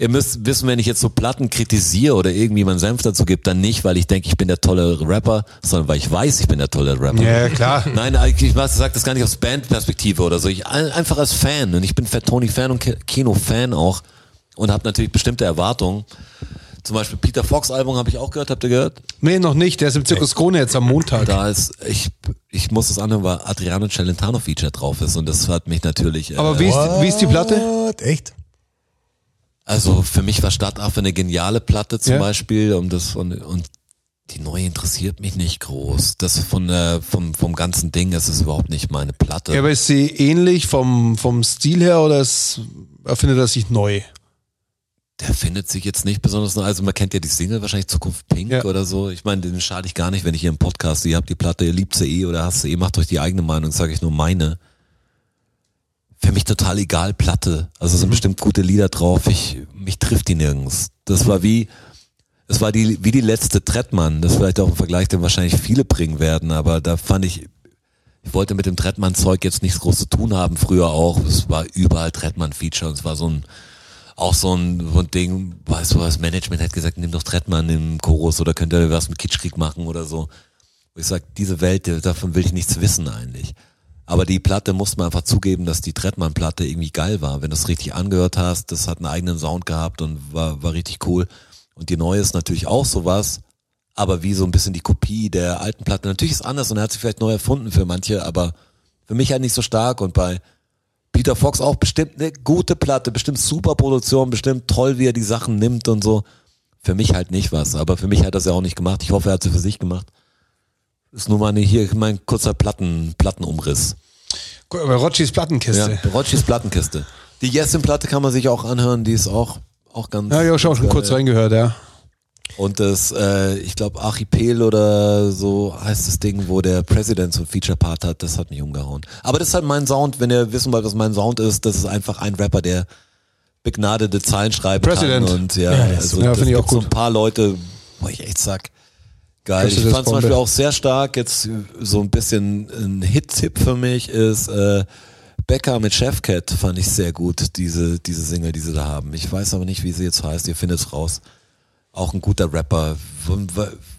ihr müsst wissen, wenn ich jetzt so Platten kritisiere oder irgendwie meinen Senf dazu gebe, dann nicht, weil ich denke, ich bin der tolle Rapper, sondern weil ich weiß, ich bin der tolle Rapper. Ja, klar. *laughs* Nein, ich sage das gar nicht aus Bandperspektive oder so. Ich ein- einfach als Fan und ich bin Fat Tony Fan und Ki- Kino Fan auch und habe natürlich bestimmte Erwartungen. Zum Beispiel Peter Fox Album habe ich auch gehört. Habt ihr gehört? Nee, noch nicht. Der ist im Zirkus Krone jetzt am Montag. Da ist ich ich muss es anhören, weil Adriano Celentano Feature drauf ist und das hat mich natürlich. Äh, Aber wie ist, wie ist die Platte? Echt? Also für mich war Stadtaffe eine geniale Platte zum Ja. Beispiel und das von und die neue interessiert mich nicht groß. Das von der, vom, vom ganzen Ding, das ist überhaupt nicht meine Platte. Ja, aber ist sie ähnlich vom, vom Stil her oder ist, erfindet er sich neu? Der findet sich jetzt nicht besonders neu. Also man kennt ja die Single wahrscheinlich Zukunft Pink Ja. oder so. Ich meine, den schade ich gar nicht, wenn ich hier im Podcast, ihr habt die Platte, ihr liebt sie eh oder hasst sie eh, macht euch die eigene Meinung, sage ich nur meine. Für mich total egal, Platte. Also es sind bestimmt gute Lieder drauf. Ich, mich trifft die nirgends. Das war wie, es war die, wie die letzte Trettmann. Das ist vielleicht auch ein Vergleich, den wahrscheinlich viele bringen werden, aber da fand ich, ich wollte mit dem Trettmann-Zeug jetzt nichts groß zu tun haben, früher auch. Es war überall Trettmann-Feature und es war so ein, auch so ein, so ein Ding, weißt du, das Management hat gesagt, nimm doch Trettmann im Chorus oder könnt ihr was mit Kitschkrieg machen oder so. Wo ich sag, diese Welt, davon will ich nichts wissen eigentlich. Aber die Platte muss man einfach zugeben, dass die Trettmann-Platte irgendwie geil war. Wenn du es richtig angehört hast, das hat einen eigenen Sound gehabt und war, war richtig cool. Und die neue ist natürlich auch sowas, aber wie so ein bisschen die Kopie der alten Platte. Natürlich ist anders und er hat sich vielleicht neu erfunden für manche, aber für mich halt nicht so stark und bei Peter Fox auch bestimmt eine gute Platte, bestimmt super Produktion, bestimmt toll, wie er die Sachen nimmt und so. Für mich halt nicht was, aber für mich hat er es ja auch nicht gemacht. Ich hoffe, er hat sie für sich gemacht. Ist nur mal hier mein kurzer Platten, Plattenumriss. Guck, Bei Rotschis Ja, Plattenkiste. Rotschis Plattenkiste. Die Yesin-Platte kann man sich auch anhören, die ist auch, auch ganz. Ja, ja, ich habe schon ganz kurz geil. reingehört, ja. Und das, äh, ich glaube, Archipel oder so heißt das Ding, wo der President so ein Feature-Part hat, das hat mich umgehauen. Aber das ist halt mein Sound, wenn ihr wissen wollt, was mein Sound ist, das ist einfach ein Rapper, der begnadete Zeilen schreiben President. kann. Und ja, Ja, also ja, das finde ich auch gibt so gut. ein paar Leute, wo ich echt sag, geil. Ich fand zum. Beispiel auch sehr stark, jetzt so ein bisschen ein Hit-Tipp für mich ist, äh, Becker mit Chefcat fand ich sehr gut, diese, diese Single, die sie da haben. Ich weiß aber nicht, wie sie jetzt heißt, ihr findet es raus auch ein guter Rapper. Wo,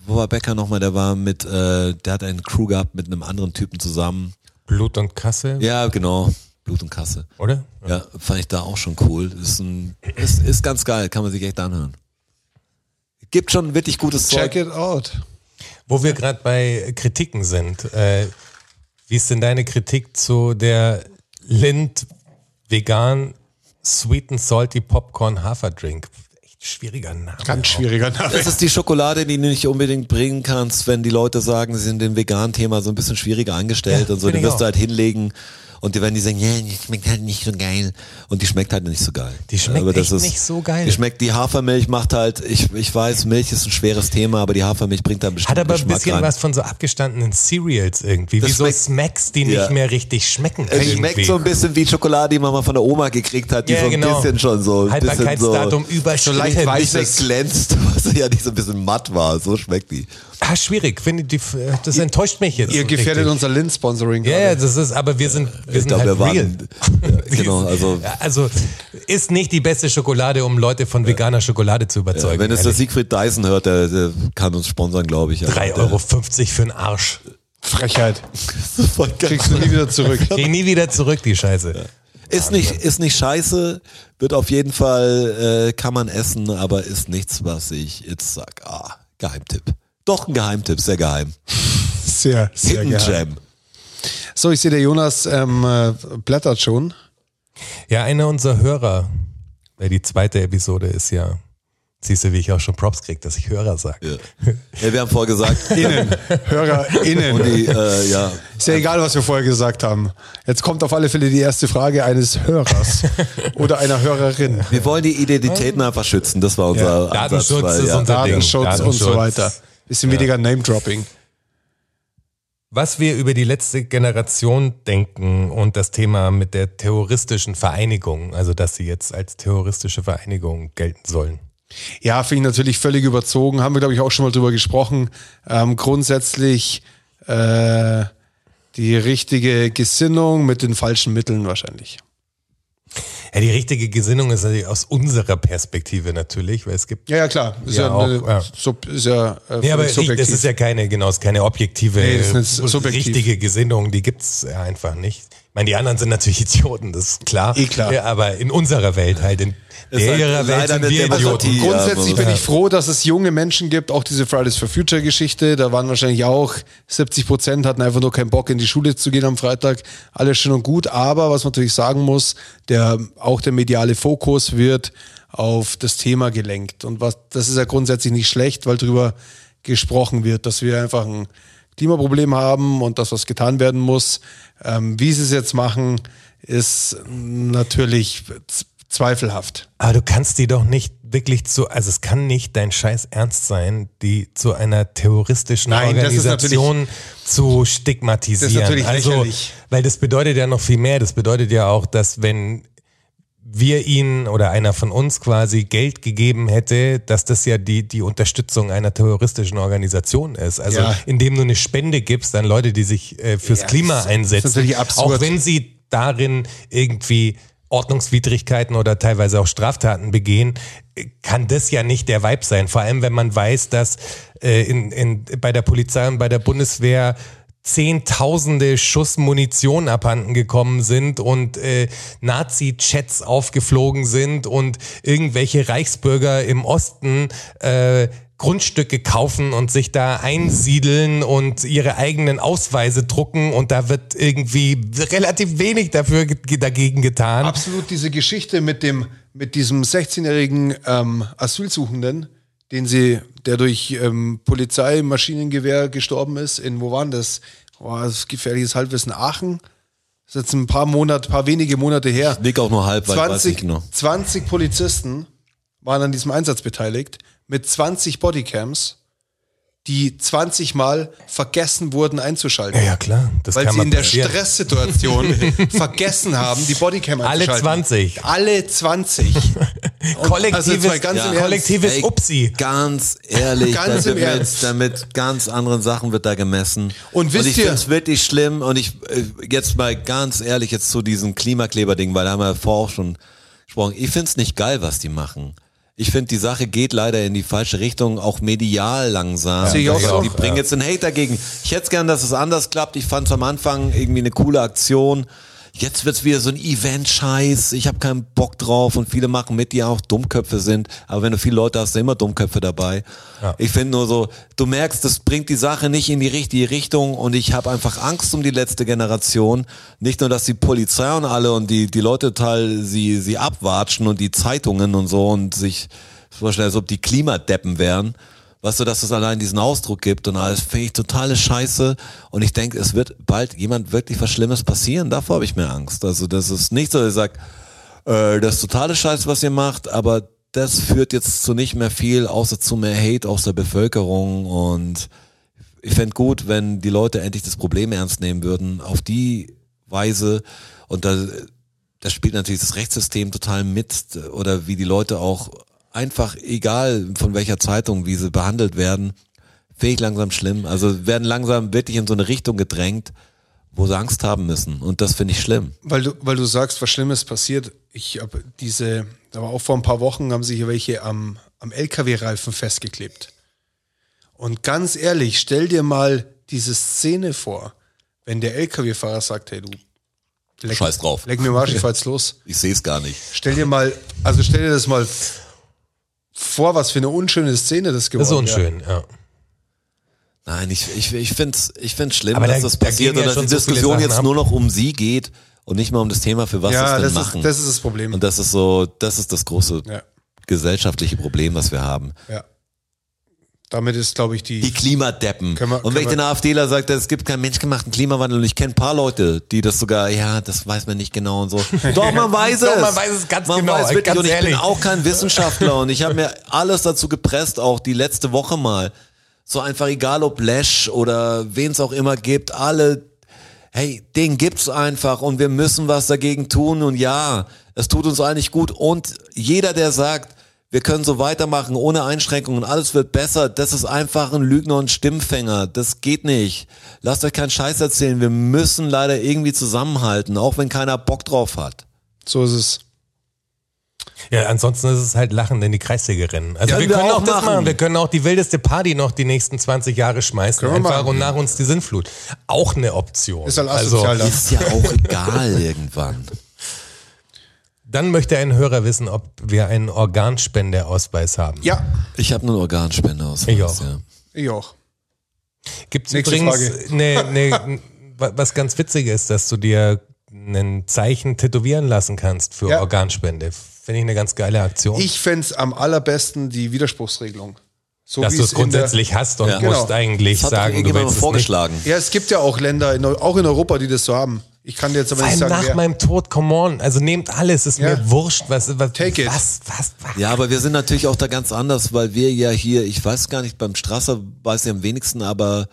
wo war Becker nochmal? Der war mit, äh, der hat einen Crew gehabt mit einem anderen Typen zusammen. Blut und Kasse, Ja, genau. Blut und Kasse. oder? Ja, fand ich da auch schon cool. Ist ein, ist, ist ganz geil, kann man sich echt anhören. Gibt schon wirklich gutes Check Zeug. it out. Wo wir gerade bei Kritiken sind, äh, wie ist denn deine Kritik zu der Lind vegan Sweet and Salty Popcorn Haferdrink? Echt schwieriger Name. Ganz auch. schwieriger Name. Das ist die Schokolade, die du nicht unbedingt bringen kannst, wenn die Leute sagen, sie sind dem veganen Thema so ein bisschen schwieriger eingestellt Ja, und so. Die wirst du halt hinlegen und die werden die sagen, ja, die schmeckt halt nicht so geil. Und die schmeckt halt nicht so geil. Die schmeckt Aber das echt nicht so geil. Die schmeckt, die Hafermilch macht halt, ich, ich weiß, Milch ist ein schweres Thema, aber die Hafermilch bringt da bestimmt Hat aber ein Geschmack bisschen rein. was von so abgestandenen Cereals irgendwie. Das wie so schmeckt- Smacks, die Ja. nicht mehr richtig schmecken. Es irgendwie. schmeckt so ein bisschen wie Schokolade, die man mal von der Oma gekriegt hat, die Ja, so ein genau. bisschen schon so ein bisschen so, überschritten. leicht nicht weiß glänzt, *laughs* was ja nicht so ein bisschen matt war. So schmeckt die. Ah, schwierig. Finde die, das enttäuscht mich jetzt. Ihr gefährdet richtig. unser Lind-Sponsoring Ja, ja, das ist, aber wir sind, wir Ich sind glaube, halt wir real. waren, *laughs* ja, genau, also *laughs* Ja, also ist nicht die beste Schokolade, um Leute von veganer Schokolade zu überzeugen. wenn es der. Siegfried Dyson hört, der, der kann uns sponsern, glaube ich. 3,50 Euro für einen Arsch. Frechheit. *laughs* Kriegst du nie wieder zurück. Geh nie wieder zurück, die Scheiße. ist nicht, ist nicht scheiße, wird auf jeden Fall, äh, kann man essen, aber ist nichts, was ich jetzt sag. Ah, Geheimtipp. Doch ein Geheimtipp, sehr geheim. Sehr, sehr Hidden gerne. Gem. So, ich sehe, der Jonas ähm, äh, blättert schon. Ja, einer unserer Hörer, weil die zweite Episode ist ja, siehst du, wie ich auch schon Props krieg, dass ich Hörer sage. Ja. ja, wir haben vorher gesagt, *laughs* Innen. HörerInnen. und die, äh, ja, Ist ja egal, was wir vorher gesagt haben. Jetzt kommt auf alle Fälle die erste Frage eines Hörers *laughs* oder einer Hörerin. wir wollen die Identitäten einfach schützen, das war unser Ja, Ansatz. Datenschutz weil, ist ja, unser Ding. Datenschutz und so Datenschutz. weiter. Bisschen weniger Name-Dropping. Was wir über die letzte Generation denken und das Thema mit der terroristischen Vereinigung, also dass sie jetzt als terroristische Vereinigung gelten sollen. Ja, finde ich natürlich völlig überzogen. Haben wir, glaube ich, auch schon mal drüber gesprochen. Ähm, grundsätzlich äh, die richtige Gesinnung mit den falschen Mitteln wahrscheinlich. Ja, die richtige Gesinnung ist natürlich aus unserer Perspektive natürlich, weil es gibt Ja, ja, klar. Ist Ja, ja, auch, eine, ja. Sub, ist ja, äh, Ja, aber ri- das ist ja keine, genau, es ist keine objektive, Nee, ist subjektiv. richtige Gesinnung, die gibt's einfach nicht. Ich meine, die anderen sind natürlich Idioten, das ist klar. Eh klar. Ja, aber in unserer Welt halt, in Ist der halt ihrer Welt leider sind wir. Idioten. Ja, Grundsätzlich bin ich froh, dass es junge Menschen gibt, auch diese Fridays for Future Geschichte. Da waren wahrscheinlich auch 70 Prozent hatten einfach nur keinen Bock in die Schule zu gehen am Freitag. Alles schön und gut. Aber was man natürlich sagen muss, der, auch der mediale Fokus wird auf das Thema gelenkt. Und was, das ist ja grundsätzlich nicht schlecht, weil drüber gesprochen wird, dass wir einfach ein Klimaproblem haben und dass was getan werden muss. Ähm, wie sie es jetzt machen, ist natürlich zweifelhaft. Aber du kannst die doch nicht wirklich zu, also es kann nicht dein Scheiß Ernst sein, die zu einer terroristischen Nein, Organisation zu stigmatisieren. Das ist natürlich also, lächerlich. weil das bedeutet ja noch viel mehr. Das bedeutet ja auch, dass wenn wir ihnen oder einer von uns quasi Geld gegeben hätte, dass das ja die, die Unterstützung einer terroristischen Organisation ist. Also Ja. indem du eine Spende gibst an Leute, die sich äh, fürs Ja, Klima einsetzen, auch wenn sie darin irgendwie Ordnungswidrigkeiten oder teilweise auch Straftaten begehen, kann das ja nicht der Vibe sein. Vor allem, wenn man weiß, dass äh, in, in, bei der Polizei und bei der Bundeswehr zehntausende Schuss Munition abhanden gekommen sind und äh, Nazi-Chats aufgeflogen sind und irgendwelche Reichsbürger im Osten äh, Grundstücke kaufen und sich da einsiedeln und ihre eigenen Ausweise drucken und da wird irgendwie relativ wenig dafür ge- dagegen getan. Absolut diese Geschichte mit dem, mit diesem 16-jährigen ähm, Asylsuchenden, den sie, der durch ähm, Polizei, Maschinengewehr gestorben ist, in, wo waren das? Oh, das gefährliches Halbwissen, Aachen. Das ist jetzt ein paar Monate, paar wenige Monate her. Nick auch nur halb, weil weiß 20, ich genau. 20 Polizisten waren an diesem Einsatz beteiligt, mit 20 Bodycams, die 20 Mal vergessen wurden einzuschalten. ja, ja, klar. Das Weil kann sie in der passieren. Stresssituation *laughs* vergessen haben, die Bodycam Alle einzuschalten. 20. Alle 20. *laughs* Kollektives, also ganz im Ernst. kollektives Ey, Upsi. Ganz ehrlich, *laughs* Ganz im Ernst. damit ganz anderen Sachen wird da gemessen. Und wisst ich ihr- finde es wirklich schlimm und ich äh, jetzt mal ganz ehrlich jetzt zu diesem Klimakleber-Ding, weil da haben wir vorher auch schon gesprochen. Ich finde es nicht geil, was die machen. Ich finde, die Sache geht leider in die falsche Richtung, auch medial langsam. Sehe ich auch so. Die bringen jetzt einen Hate dagegen. Ich hätte gern, dass es anders klappt. Ich fand es am Anfang irgendwie eine coole Aktion. Jetzt wird's wieder so ein Event-Scheiß. Ich habe keinen Bock drauf und viele machen mit, die auch Dummköpfe sind. Aber wenn du viele Leute hast, sind immer Dummköpfe dabei. Ja. Ich finde nur so, du merkst, das bringt die Sache nicht in die richtige Richtung und ich habe einfach Angst um die letzte Generation. Nicht nur, dass die Polizei und alle und die, die Leute total sie, sie abwatschen und die Zeitungen und so und sich vorstellen, als ob die Klimadeppen wären, Weißt du, dass es allein diesen Ausdruck gibt und alles finde ich totale Scheiße. Und ich denke, es wird bald jemand wirklich was Schlimmes passieren. Davor habe ich mir Angst. Also das ist nicht so, dass ich sage, äh, das ist totale Scheiße, was ihr macht, aber das führt jetzt zu nicht mehr viel, außer zu mehr Hate aus der Bevölkerung. Und ich fände gut, wenn die Leute endlich das Problem ernst nehmen würden, auf die Weise. Und da, das spielt natürlich das Rechtssystem total mit oder wie die Leute auch einfach, egal von welcher Zeitung, wie sie behandelt werden, finde ich langsam schlimm. Also werden langsam wirklich in so eine Richtung gedrängt, wo sie Angst haben müssen. Und das finde ich schlimm. Weil du, weil du sagst, was Schlimmes passiert. Ich habe diese, aber auch vor ein paar Wochen haben sich hier welche am, am LKW-Reifen festgeklebt. Und ganz ehrlich, stell dir mal diese Szene vor, wenn der LKW-Fahrer sagt, hey du, leck, Scheiß drauf. leck mir am Arsch, ich fahr jetzt los. Ich sehe es gar nicht. Stell dir mal, also stell dir das mal vor, was für eine unschöne Szene das Das geworden ist wäre. unschön, ja. Nein, ich, ich, ich finde es ich find's schlimm, Aber dass da- das da passiert gehen und ja dass die so Diskussion Sachen jetzt ab. nur noch um sie geht und nicht mal um das Thema, für was Ja, sie es das denn ist, machen. das ist das Problem. und das ist so, das ist das große Ja, gesellschaftliche Problem, was wir haben. ja. Damit ist, glaube ich, die, Die Klimadeppen. Können wir- und wenn ich den AfDler sage, es gibt keinen menschgemachten Klimawandel und ich kenne ein paar Leute, die das sogar, ja, das weiß man nicht genau und so. *laughs* Doch, man weiß es. Doch, man weiß es ganz man genau, Weiß wirklich. ganz und ich ehrlich. bin auch kein Wissenschaftler und ich habe mir alles dazu gepresst, auch die letzte Woche mal. So einfach egal ob Lash oder wen es auch immer gibt, alle, hey, den gibt's einfach und wir müssen was dagegen tun und ja, es tut uns eigentlich gut und jeder, der sagt, wir können so weitermachen ohne Einschränkungen, alles wird besser, das ist einfach ein Lügner und Stimmfänger, das geht nicht. Lasst euch keinen Scheiß erzählen, wir müssen leider irgendwie zusammenhalten, auch wenn keiner Bock drauf hat. so ist es. Ja, ansonsten ist es halt Lachen in die Kreissäge rennen. Also Ja, wir wir können auch auch das machen. machen. Wir können auch die wildeste Party noch die nächsten 20 Jahre schmeißen. Können wir Einfach und nach uns die Sinnflut. Auch eine Option. Ist halt also, dann. Ist ja auch egal *laughs* irgendwann. Dann möchte ein Hörer wissen, ob wir einen Organspendeausweis haben. Ja, Ich habe einen Organspender Ich auch. Ja. ich auch. Gibt es übrigens *laughs* ne, ne, wa- was ganz witzig ist, dass du dir ein Zeichen tätowieren lassen kannst für Ja. Organspende. Finde ich eine ganz geile Aktion. Ich fände es am allerbesten die Widerspruchsregelung. So dass du es grundsätzlich hast und Ja. musst Genau. eigentlich Das hat sagen, du willst mal es nicht. vorgeschlagen. Ja, es gibt ja auch Länder, in, auch in Europa, die das so haben. Ich kann dir jetzt aber nicht sagen, nach wer. meinem Tod, come on. Also nehmt alles, ist Ja. mir wurscht. Was, was, Take it. was, was, was. Ja, aber wir sind natürlich auch da ganz anders, weil wir ja hier, ich weiß gar nicht, beim Strasser weiß ich am wenigsten, aber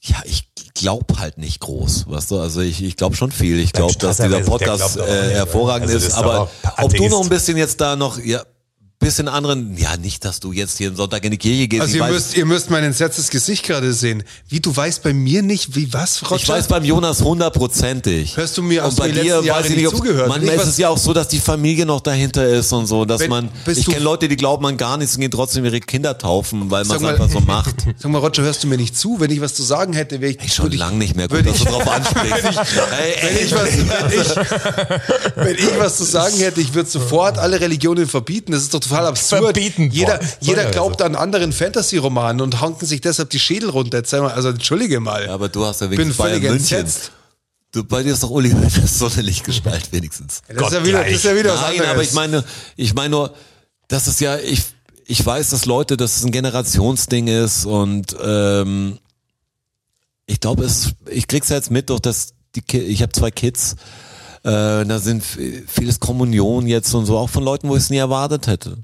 ja, ich glaube halt nicht groß, weißt du? Also ich, ich glaube schon viel. Ich glaube, dass dieser Podcast äh, nicht, hervorragend also ist. Aber ob du noch ein bisschen jetzt da noch, ja, bisschen anderen, ja, nicht, dass du jetzt hier einen Sonntag in die Kirche gehst. Also ihr weiß, müsst, ihr müsst mein entsetztes Gesicht gerade sehen. Wie, du weißt bei mir nicht, wie was, Roger? ich weiß beim Jonas hundertprozentig. Hörst du mir- du bei dir weiß ich nicht ob, zugehört? Manchmal ist es ja auch so, dass die Familie noch dahinter ist und so, dass Wenn- man, ich kenne Leute, die glauben an gar nichts und gehen trotzdem ihre Kinder taufen, weil man es einfach so macht. *laughs* Sag mal, Roger, hörst du mir nicht zu? Wenn ich was zu sagen hätte, wäre ich, Ich schon würde ich- lang nicht mehr gut, dass du drauf ansprichst. *laughs* Wenn ich, was, wenn, ich, wenn ich was zu sagen hätte, ich würde sofort alle Religionen verbieten. Das ist doch total absurd. Verbieten, Jeder, boah, jeder ja glaubt so. an anderen Fantasy-Romanen und hanken sich deshalb die Schädel runter. Jetzt mal, also entschuldige mal. aber du hast ja bin wenigstens Bayern völlig München. entsetzt. Du, bei dir ist doch Uli Hoeneß so eine Lichtgestalt wenigstens. Das ist, ja wieder, das ist ja wieder was Nein, anderes. aber ich meine, ich meine nur, das ist ja, ich, ich weiß, dass Leute, dass es ein Generationsding ist und ähm, ich glaube, es, ich krieg's ja jetzt mit, durch das, die, ich habe zwei Kids, äh, da sind vieles Kommunion jetzt und so, auch von Leuten, wo ich es nie erwartet hätte.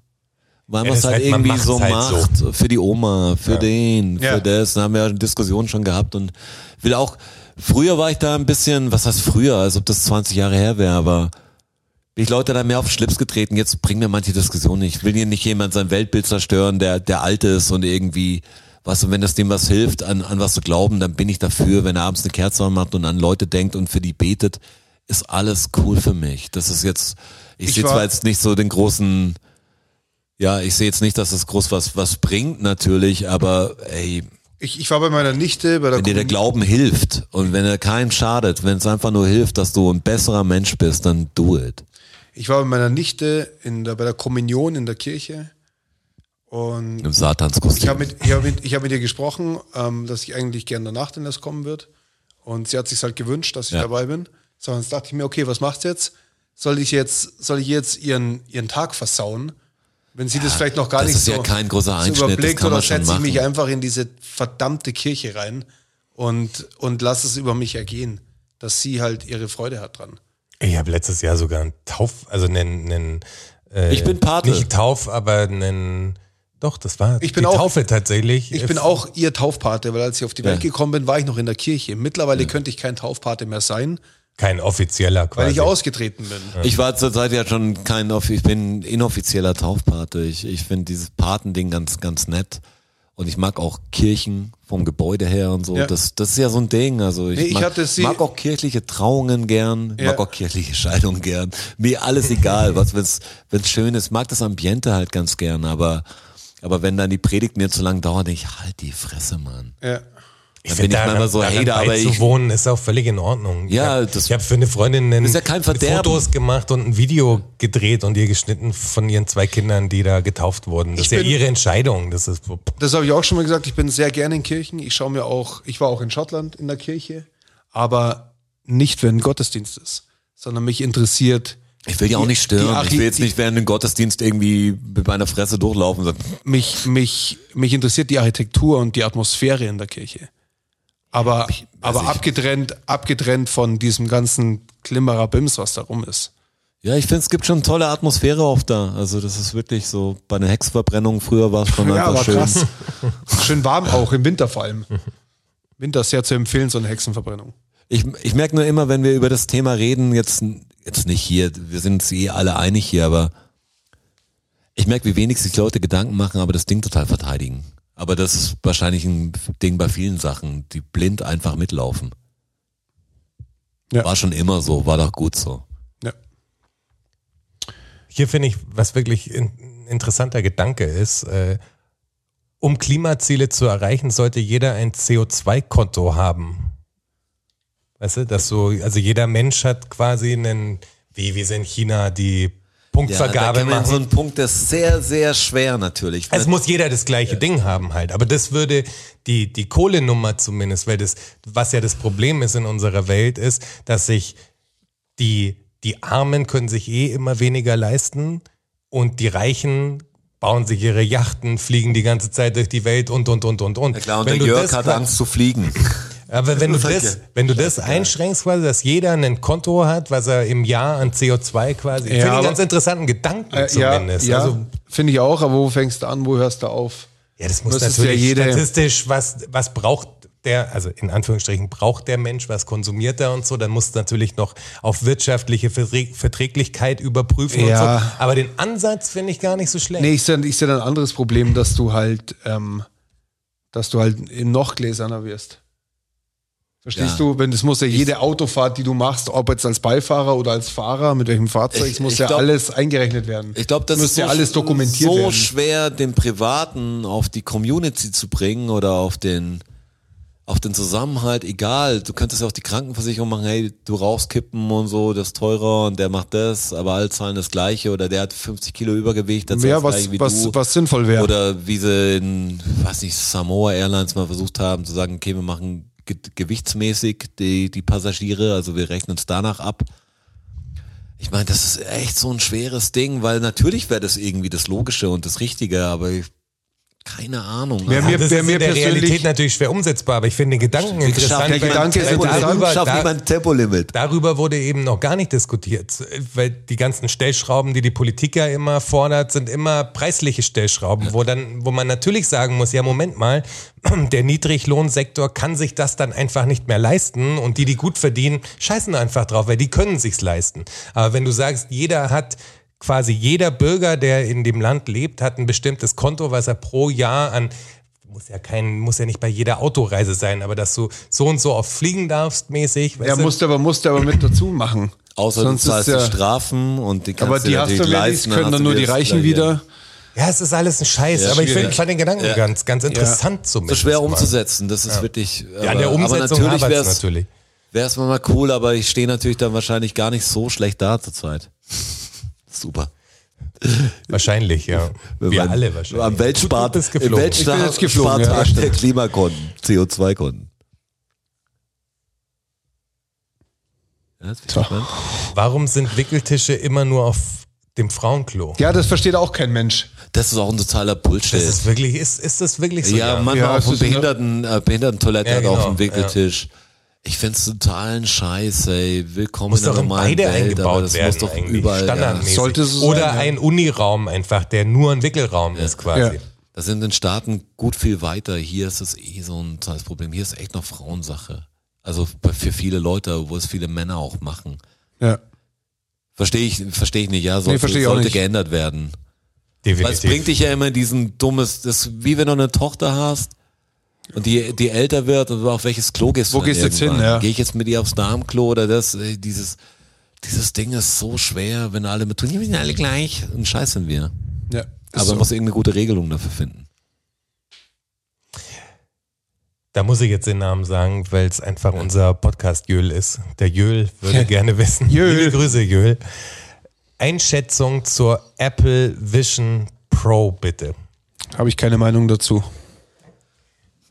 Weil Ja, man es halt halt- irgendwie so halt macht, so. für die Oma, für den, für Ja. das, da haben wir ja Diskussionen schon gehabt und will auch, früher war ich da ein bisschen, was heißt früher, als ob das 20 Jahre her wäre, aber bin ich Leute da mehr auf Schlips getreten, jetzt bringen mir manche Diskussionen nicht. Ich will hier nicht jemand sein Weltbild zerstören, der, der alt ist und irgendwie, was und wenn das dem was hilft, an, an was zu glauben, dann bin ich dafür, wenn er abends eine Kerze anmacht und an Leute denkt und für die betet, ist alles cool für mich. Das ist jetzt, ich, Ich sehe war- zwar jetzt nicht so den großen, ja, ich sehe jetzt nicht, dass es groß was, was bringt natürlich, aber ey, Ich, ich war bei meiner Nichte, bei der wenn dir der Glauben hilft und wenn er keinem schadet, wenn es einfach nur hilft, dass du ein besserer Mensch bist, dann do it. ich war bei meiner Nichte in der, bei der Kommunion in der Kirche und Im Satanskostüm. ich habe mit, ich hab mit, ich hab mit ihr gesprochen, ähm, dass ich eigentlich gerne danach denn das kommen wird. Und sie hat sich halt gewünscht, dass ich Ja. dabei bin. So, und jetzt dachte ich mir, okay, was machst du jetzt? Soll ich jetzt, soll ich jetzt ihren, ihren Tag versauen? wenn sie das vielleicht noch gar nicht so, ja kein großer so Einschnitt, das überblickt, oder setze ich mich einfach in diese verdammte Kirche rein und, und lass es über mich ergehen, dass sie halt ihre Freude hat dran. Ich habe letztes Jahr sogar einen Tauf, also einen, einen äh, Ich bin Pate. Nicht Tauf, aber einen, doch, das war Ich bin die auch- Taufe tatsächlich. Ich bin auch ihr Taufpate, weil als ich auf die Welt Ja. gekommen bin, war ich noch in der Kirche. Mittlerweile könnte ich kein Taufpate mehr sein, kein offizieller quasi. weil ich ausgetreten bin. Ich war zurzeit ja schon kein, Offi- ich bin inoffizieller Taufpate. Ich, ich finde dieses Patending ganz, ganz nett. Und ich mag auch Kirchen vom Gebäude her und so. Ja. Das, das ist ja so ein Ding. Also ich, Nee, ich mag, mag auch kirchliche Trauungen gern, Ja. mag auch kirchliche Scheidungen gern. Mir alles egal, was wenn's, wenn's schön ist. Mag das Ambiente halt ganz gern, aber, aber wenn dann die Predigt mir zu lang dauert, denk ich halt die Fresse, Mann. Ja. Dann bin ich manchmal so, da, aber ich, wohnen ist auch völlig in Ordnung. Ja, ich hab, ich habe für eine Freundin einen, ja. Fotos gemacht und ein Video gedreht und ihr geschnitten von ihren zwei Kindern, die da getauft wurden. Das Ich ist ja bin- ihre Entscheidung. Das ist Das habe ich auch schon mal gesagt. Ich bin sehr gerne in Kirchen. Ich schaue mir auch, ich war auch in Schottland in der Kirche, aber nicht, wenn Gottesdienst ist, sondern mich interessiert, ich will ja auch nicht stören. Ich will jetzt nicht während dem Gottesdienst irgendwie mit meiner Fresse durchlaufen mich, mich, mich interessiert die Architektur und die Atmosphäre in der Kirche. Aber, aber ich- abgetrennt, abgetrennt von diesem ganzen Klimmerer Bims, was da rum ist. Ja, ich finde, es gibt schon tolle Atmosphäre auch da. Also das ist wirklich so, bei einer Hexverbrennung früher war es schon *laughs* Ja, einfach aber schön. krass. *laughs* Schön warm auch, im Winter vor allem. Winter ist sehr zu empfehlen, so eine Hexenverbrennung. Ich, ich merke nur immer, wenn wir über das Thema reden, jetzt, jetzt nicht hier, wir sind uns eh alle einig hier, aber ich merke, wie wenig sich Leute Gedanken machen, aber das Ding total verteidigen. Aber das ist wahrscheinlich ein Ding bei vielen Sachen, die blind einfach mitlaufen. Ja. War schon immer so, war doch gut so. Ja. Hier finde ich, was wirklich ein interessanter Gedanke ist, äh, um Klimaziele zu erreichen, sollte jeder ein CO2-Konto haben. Weißt du, dass so, also jeder Mensch hat quasi einen, wie wir in China die Punktvergabe da man machen. so ein Punkt, der ist sehr, sehr schwer natürlich. Es muss jeder das gleiche Ding haben halt. Aber das würde die, die Kohlenummer zumindest, weil das, was ja das Problem ist in unserer Welt, ist, dass sich die, die Armen können sich eh immer weniger leisten und die Reichen bauen sich ihre Yachten, fliegen die ganze Zeit durch die Welt und, und, und, und, und. ja klar, und Wenn der Jörg hat Angst zu fliegen. Aber wenn du Das wenn du das einschränkst, quasi, dass jeder ein Konto hat, was er im Jahr an CO2 quasi, ich Ja, finde einen aber- ganz interessanten Gedanken Äh, zumindest. ja Also, finde ich auch, aber wo fängst du an, wo hörst du auf? Ja, das muss ist natürlich ja jede- statistisch, was, was braucht der, also in Anführungsstrichen braucht der Mensch, was konsumiert er und so, dann muss natürlich noch auf wirtschaftliche Verträ- Verträglichkeit überprüfen Ja. und so. Aber den Ansatz finde ich gar nicht so schlecht. Nee, ich sehe ich seh ein anderes Problem, dass du halt, ähm, dass du halt noch gläserner wirst. Verstehst Ja. du? Wenn das muss ja jede Autofahrt, die du machst, ob jetzt als Beifahrer oder als Fahrer, mit welchem Fahrzeug, Ich- es muss ich ja glaub- alles eingerechnet werden. Ich glaube, das ist ja so, alles dokumentiert so werden. schwer, den Privaten auf die Community zu bringen oder auf den auf den Zusammenhalt, egal, du könntest ja auch die Krankenversicherung machen, hey, du rauchst Kippen und so, das ist teurer und der macht das, aber alle zahlen das gleiche oder der hat 50 Kilo Übergewicht, zahlt Ja, das was, wie was, du. was sinnvoll wäre. Oder wie sie in, weiß nicht, Samoa Airlines mal versucht haben zu sagen, okay, wir machen ge gewichtsmäßig die, die Passagiere, also wir rechnen es danach ab. Ich meine, das ist echt so ein schweres Ding, weil natürlich wäre das irgendwie das Logische und das Richtige, aber ich, keine Ahnung. Wer mir- das wer ist mir in der persönlich- Realität natürlich schwer umsetzbar, aber ich finde den Gedanken interessant. Der Gedanke ist darüber, Schaff da, ein Tempolimit. darüber wurde eben noch gar nicht diskutiert, weil die ganzen Stellschrauben, die die Politiker immer fordert, sind immer preisliche Stellschrauben, wo dann, wo man natürlich sagen muss, ja Moment mal, *clears throat* der Niedriglohnsektor kann sich das dann einfach nicht mehr leisten und die, die gut verdienen, scheißen einfach drauf, weil die können sich's leisten. Aber wenn du sagst, jeder hat quasi jeder Bürger, der in dem Land lebt, hat ein bestimmtes Konto, was er pro Jahr an muss ja kein, muss ja nicht bei jeder Autoreise sein, aber dass du so und so oft fliegen darfst, mäßig. ja, musst du aber, musst du aber mit dazu machen. Außer Sonst du zahlst ist die ja- Strafen und die kannst Aber die hast du, natürlich wenn die leisten. können dann nur die Reichen wieder. Ja, es ist alles ein Scheiß, Ja, aber ich finde den Gedanken Ja. ganz, ganz interessant So zumindest. schwer mal. umzusetzen, das ist wirklich. Ja, an der Umsetzung aber natürlich wär's, natürlich. Wäre es mal cool, aber ich stehe natürlich dann wahrscheinlich gar nicht so schlecht da zurzeit. Super. Wahrscheinlich, ja. *laughs* Wir Wir waren alle wahrscheinlich. Am Weltspart, im geflogen, ja, der Klimakonten, CO2-Konten. Ja, ist. Warum sind Wickeltische immer nur auf dem Frauenklo. Ja, das versteht auch kein Mensch. Das ist auch ein totaler Bullshit. Das ist wirklich, ist, ist das wirklich so? ja, manchmal Ja, auf dem ist Behinderten, äh, Behindertentoilette Ja, oder auf genau, dem Wickeltisch. Ich find's totalen Scheiß, ey. Willkommen muss in der doch in normalen beide Welt, eingebaut das werden muss doch eigentlich, überall. Ja. standardmäßig. Sollte es so Oder sein, ja. ein Uniraum einfach, der nur ein Wickelraum ist quasi. Ja. Das sind in den Staaten gut viel weiter. Hier ist es eh so ein tolles Problem. Hier ist echt noch Frauensache. Also für viele Leute, wo es viele Männer auch machen. Ja. Verstehe ich, verstehe ich nicht, ja, sollte, verstehe ich auch sollte nicht. geändert werden. Definitiv. Weil es bringt dich ja immer in diesen dummes, das ist wie wenn du eine Tochter hast und die, die älter wird und auf welches Klo gehst du Wo gehst du jetzt hin, ja. Gehe ich jetzt mit ihr aufs Darmklo oder das, äh, dieses, dieses Ding ist so schwer, wenn alle mit tun, wir sind alle gleich. Und scheiß sind wir. ja. Aber so. man muss irgendeine gute Regelung dafür finden. Da muss ich jetzt den Namen sagen, weil es einfach unser Podcast Jöl ist. Der Jöl würde *laughs* gerne wissen. Jöl. Liebe Grüße, Jöl. Einschätzung zur Apple Vision Pro, bitte. Habe ich keine Meinung dazu.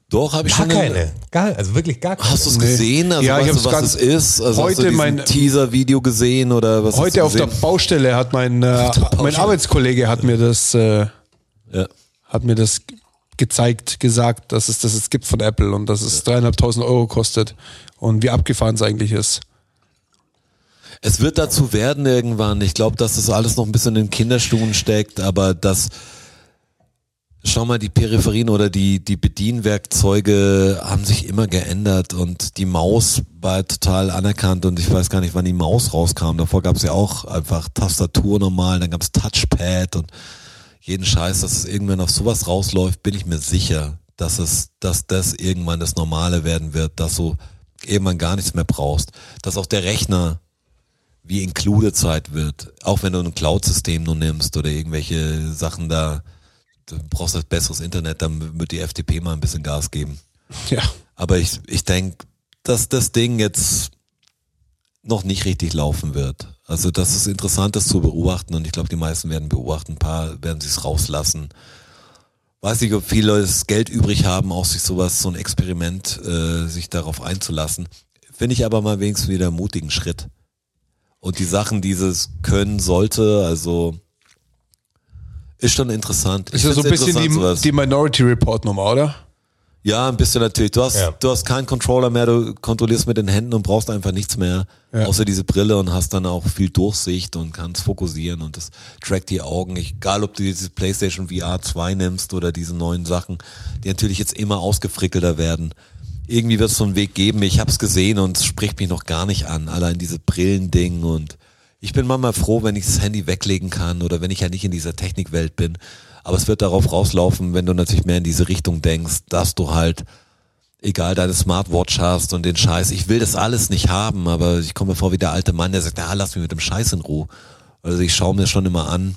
Doch, habe ich Gar schon. eine- keine. Gar, also wirklich gar keine. Hast du es gesehen? Also Ja, ich du, was ganz- es ist? Also Heute hast du mein- Teaser-Video gesehen oder was? Heute auf der? Baustelle hat mein, äh, mein Arbeitskollege hat mir das, äh, Ja. hat mir das gezeigt, gesagt, dass es das jetzt gibt von Apple und dass es dreieinhalbtausend Euro kostet und wie abgefahren es eigentlich ist. Es wird dazu werden irgendwann. Ich glaube, dass das alles noch ein bisschen in den Kinderschuhen steckt, aber das, schau mal, die Peripherien oder die, die Bedienwerkzeuge haben sich immer geändert und die Maus war total anerkannt und ich weiß gar nicht, wann die Maus rauskam. Davor gab es ja auch einfach Tastatur normal, dann gab es Touchpad und jeden Scheiß, dass es irgendwann auf sowas rausläuft, bin ich mir sicher, dass es, dass das irgendwann das Normale werden wird, dass du irgendwann gar nichts mehr brauchst, dass auch der Rechner wie included Zeit wird, auch wenn du ein Cloud-System nur nimmst oder irgendwelche Sachen da, du brauchst halt besseres Internet, dann wird die FDP mal ein bisschen Gas geben. Ja. Aber ich, ich denke, dass das Ding jetzt noch nicht richtig laufen wird. Also das ist interessant, das zu beobachten und ich glaube, die meisten werden beobachten, ein paar werden sich's rauslassen. Weiß nicht, ob viele das Geld übrig haben, auch sich sowas, so ein Experiment, äh, sich darauf einzulassen. Finde ich aber mal wenigstens wieder einen mutigen Schritt. Und die Sachen, dieses können sollte, also ist schon interessant. Ist ja so ein bisschen die, die Minority Report Nummer, oder? Ja, ein bisschen natürlich. Du hast, Ja. du hast keinen Controller mehr, du kontrollierst mit den Händen und brauchst einfach nichts mehr, Ja. außer diese Brille und hast dann auch viel Durchsicht und kannst fokussieren und das trackt die Augen. Egal, ob du diese PlayStation VR 2 nimmst oder diese neuen Sachen, die natürlich jetzt immer ausgefrickelter werden. Irgendwie wird es so einen Weg geben. Ich habe es gesehen und es spricht mich noch gar nicht an. Allein diese Brillending und ich bin manchmal froh, wenn ich das Handy weglegen kann oder wenn ich ja nicht in dieser Technikwelt bin. Aber es wird darauf rauslaufen, wenn du natürlich mehr in diese Richtung denkst, dass du halt, egal, deine Smartwatch hast und den Scheiß. Ich will das alles nicht haben, aber ich komme mir vor wie der alte Mann, der sagt, ja, lass mich mit dem Scheiß in Ruhe. Also ich schaue mir schon immer an,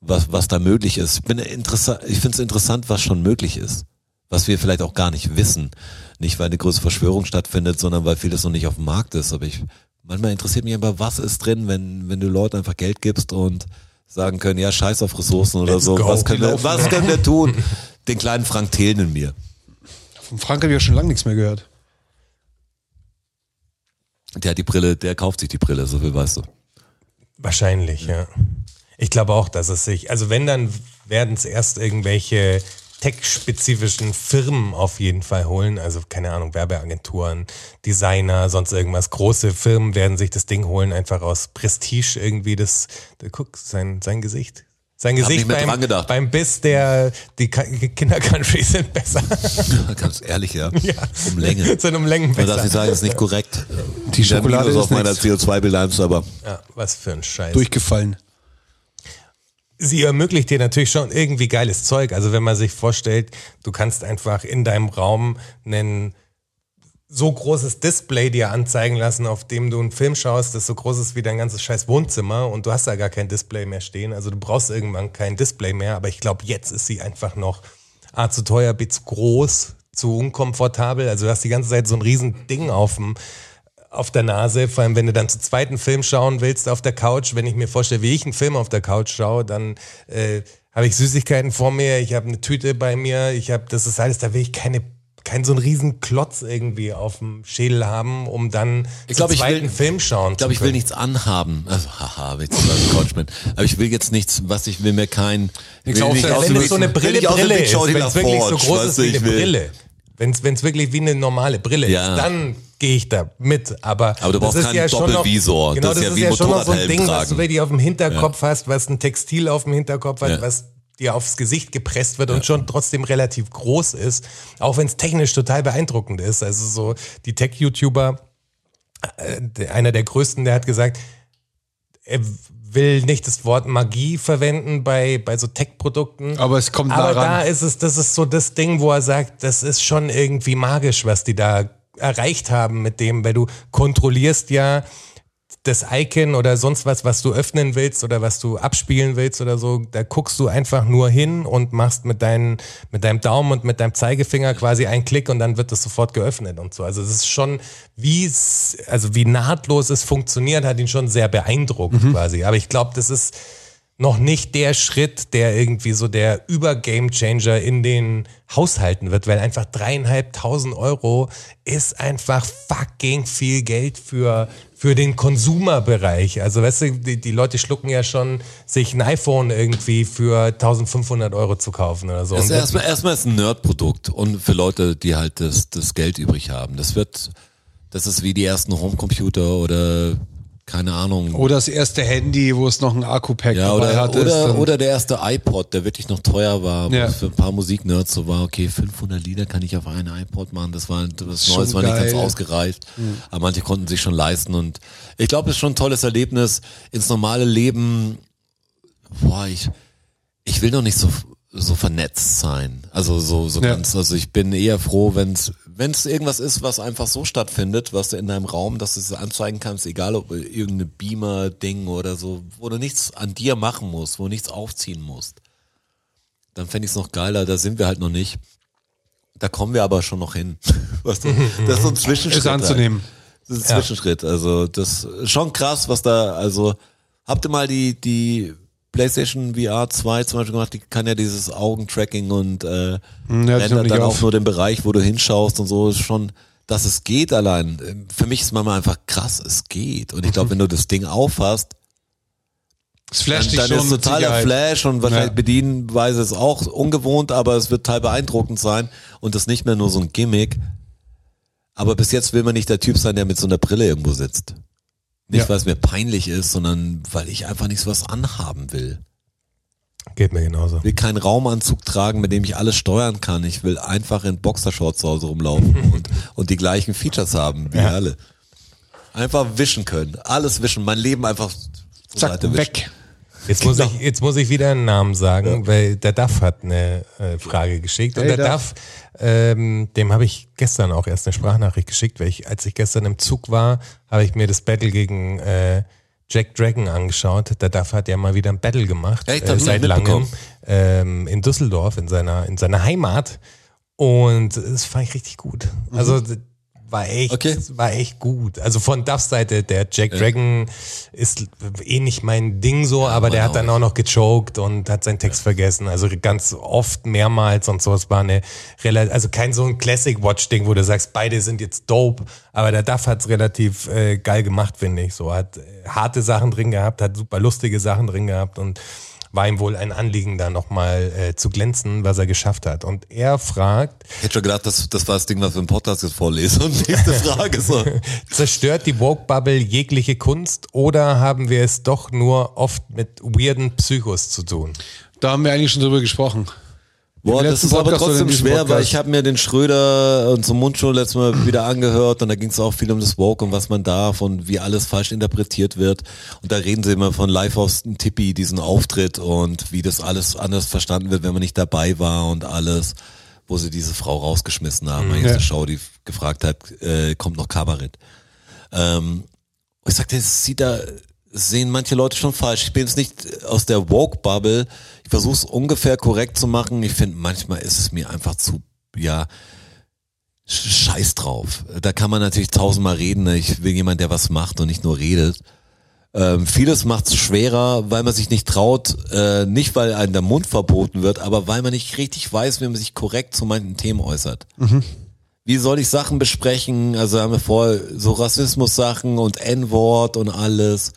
was, was da möglich ist. Ich bin interessant, ich finde es interessant, was schon möglich ist. Was wir vielleicht auch gar nicht wissen. Nicht, weil eine größere Verschwörung stattfindet, sondern weil vieles noch nicht auf dem Markt ist. Aber ich, manchmal interessiert mich einfach, was ist drin, wenn, wenn du Leuten einfach Geld gibst und sagen können, ja, scheiß auf Ressourcen oder Let's so. go. Was können, wir, was können wir tun? *laughs* Den kleinen Frank Thelen in mir. Von Frank habe ich ja schon lange nichts mehr gehört. Der hat die Brille, der kauft sich die Brille, so viel weißt du. Wahrscheinlich, ja. Ich glaube auch, dass es sich, also wenn, dann werden es erst irgendwelche tech-spezifischen Firmen auf jeden Fall holen. Also keine Ahnung, Werbeagenturen, Designer, sonst irgendwas. Große Firmen werden sich das Ding holen, einfach aus Prestige irgendwie. Das, da, guck, sein, sein Gesicht. Sein Gesicht beim, beim Biss der, die Kinder-Country *laughs* sind besser. *laughs* Ganz ehrlich, ja. ja. Um Länge. *laughs* sind um Längen Man darf besser. nicht sagen, das ist nicht korrekt. Die Schokolade ist auf meiner nichts. CO2-Bilanz, aber Ja, was für ein Scheiß. Durchgefallen. Sie ermöglicht dir natürlich schon irgendwie geiles Zeug. Also wenn man sich vorstellt, du kannst einfach in deinem Raum einen so großes Display dir anzeigen lassen, auf dem du einen Film schaust, das so groß ist wie dein ganzes scheiß Wohnzimmer und du hast da gar kein Display mehr stehen. Also du brauchst irgendwann kein Display mehr, aber ich glaube, jetzt ist sie einfach noch A zu teuer, B zu groß, zu unkomfortabel. Also du hast die ganze Zeit so ein riesen Ding auf dem auf der Nase, vor allem wenn du dann zu zweiten Film schauen willst auf der Couch, wenn ich mir vorstelle, wie ich einen Film auf der Couch schaue, dann äh, habe ich Süßigkeiten vor mir, ich habe eine Tüte bei mir, ich habe, das ist alles, da will ich keine keinen so einen riesen Klotz irgendwie auf dem Schädel haben, um dann Ich glaub, zum ich zweiten will- Film schauen Ich glaube, ich will nichts anhaben. Also, haha, jetzt bin. Aber ich will jetzt nichts, was ich will mir kein. Nichts will nicht aus Wenn es so eine Brille, Brille ist, wenn es wirklich so groß ist wie ich eine Brille, wenn es wirklich wie eine normale Brille Ja. ist, dann gehe ich da mit. Aber, Aber du brauchst das ist keinen ja noch- Doppelvisor. Genau, Das das, ist ja ist ja schon noch so ein Ding, was du tragen. wirklich auf dem Hinterkopf hast, was ein Textil auf dem Hinterkopf hat, Ja. was dir aufs Gesicht gepresst wird und schon trotzdem relativ groß ist, auch wenn es technisch total beeindruckend ist. Also so die Tech-YouTuber, äh, einer der größten, der hat gesagt, er will nicht das Wort Magie verwenden bei, bei so Tech-Produkten. Aber es kommt Aber nah ran. da ist es, das ist so das Ding, wo er sagt, das ist schon irgendwie magisch, was die da erreicht haben mit dem, weil du kontrollierst ja das Icon oder sonst was, was du öffnen willst oder was du abspielen willst oder so, da guckst du einfach nur hin und machst mit, deinen, mit deinem Daumen und mit deinem Zeigefinger quasi einen Klick und dann wird das sofort geöffnet und so. Also es ist schon, wie es, also wie nahtlos es funktioniert, hat ihn schon sehr beeindruckt quasi. Aber ich glaube, das ist noch nicht der Schritt, der irgendwie so der Über-Game-Changer in den Haushalten wird, weil einfach dreieinhalbtausend Euro ist einfach fucking viel Geld für, für den Konsumerbereich. Also weißt du, die, die Leute schlucken ja schon, sich ein iPhone irgendwie für 1500 Euro zu kaufen oder so. Ist erstmal, erstmal ist ein Nerdprodukt und für Leute, die halt das, das Geld übrig haben. Das wird, das ist wie die ersten Homecomputer oder keine Ahnung. Oder das erste Handy, wo es noch ein Akku-Pack ja, dabei oder, hatte. oder, oder der erste iPod, der wirklich noch teuer war, wo Ja. es für ein paar Musiknerds so war, okay, 500 Lieder kann ich auf einen iPod machen, das war das Neues, war nicht ganz geil. Mhm. ausgereift, aber manche konnten sich schon leisten und ich glaube, es ist schon ein tolles Erlebnis ins normale Leben, boah, ich, ich will noch nicht so, so vernetzt sein. Also so, so Ja. ganz, also ich bin eher froh, wenn es wenn es irgendwas ist, was einfach so stattfindet, was du in deinem Raum, dass du es anzeigen kannst, egal ob irgendeine Beamer-Ding oder so, wo du nichts an dir machen musst, wo du nichts aufziehen musst. Dann fände ich es noch geiler, da sind wir halt noch nicht. Da kommen wir aber schon noch hin. *laughs* Das ist so ein Zwischenschritt. Ist anzunehmen. Halt. Das ist ein Zwischenschritt. Also das ist schon krass, was da, also habt ihr mal die, die PlayStation VR 2 zum Beispiel gemacht, die kann ja dieses Augentracking und äh, ja, rendert dann auf. auch nur den Bereich, wo du hinschaust und so ist schon, dass es geht allein. Für mich ist manchmal einfach krass, es geht. Und ich glaube, wenn du das Ding aufhast, Es dann, flasht dich dann schon ist totaler Sicherheit. Flash und wahrscheinlich Ja. Bedienweise ist auch ungewohnt, aber es wird total beeindruckend sein und das ist nicht mehr nur so ein Gimmick. Aber bis jetzt will man nicht der Typ sein, der mit so einer Brille irgendwo sitzt. Nicht, Ja. weil es mir peinlich ist, sondern weil ich einfach nicht so was anhaben will. Geht mir genauso. Ich will keinen Raumanzug tragen, mit dem ich alles steuern kann. Ich will einfach in Boxershorts zu Hause rumlaufen *laughs* und, und die gleichen Features haben wie Ja. alle. Einfach wischen können. Alles wischen. Mein Leben einfach zur Zack, Seite wischen. weg. Jetzt muss, ich, jetzt muss ich wieder einen Namen sagen, weil der Duff hat eine äh, Frage geschickt. Und Hey, der Duff. Duff, ähm, dem habe ich gestern auch erst eine Sprachnachricht geschickt, weil ich, als ich gestern im Zug war, habe ich mir das Battle gegen äh, Jack Dragon angeschaut. Der Duff hat ja mal wieder ein Battle gemacht? Hab äh, seit langem, ähm, in Düsseldorf, in seiner, in seiner Heimat. Und das fand ich richtig gut. Also d- war echt, Okay. war echt gut. Also von Duffs Seite, der Jack Dragon ist eh nicht mein Ding so, aber der hat dann auch noch gechoked und hat seinen Text vergessen. Also ganz oft mehrmals und so. Es war eine relativ, also kein so ein Classic Watch Ding, wo du sagst, beide sind jetzt dope. Aber der Duff hat's relativ äh, geil gemacht, finde ich. So hat äh, harte Sachen drin gehabt, hat super lustige Sachen drin gehabt und war ihm wohl ein Anliegen, da nochmal äh, zu glänzen, was er geschafft hat. Und er fragt, Ich hätte schon gedacht, das, das war das Ding, was wir im Podcast jetzt vorlesen. Und nächste *laughs* Frage so. Zerstört die Woke-Bubble jegliche Kunst oder haben wir es doch nur oft mit weirden Psychos zu tun? Da haben wir eigentlich schon drüber gesprochen. Boah, das ist aber Podcast in trotzdem schwer, Podcast? weil ich habe mir den Schröder und zum Mundschul letztes Mal wieder angehört und da ging es auch viel um das Woke und was man darf und wie alles falsch interpretiert wird. Und da reden sie immer von Live aus Tippi, diesen Auftritt und wie das alles anders verstanden wird, wenn man nicht dabei war und alles, wo sie diese Frau rausgeschmissen haben. Eigentlich Ja. Show, die gefragt hat, äh, kommt noch Kabarett. Ähm, ich sagte, es sieht da, sehen manche Leute schon falsch. Ich bin jetzt nicht aus der Woke-Bubble. Ich versuche es ungefähr korrekt zu machen. Ich finde, manchmal ist es mir einfach zu, ja, sch- scheiß drauf. Da kann man natürlich tausendmal reden. ne? Ich will jemand, der was macht und nicht nur redet. Ähm, vieles macht es schwerer, weil man sich nicht traut, äh, nicht weil einem der Mund verboten wird, aber weil man nicht richtig weiß, wie man sich korrekt zu manchen Themen äußert. wie soll ich Sachen besprechen? Also haben wir vor, so Rassismus-Sachen und N-Wort und alles.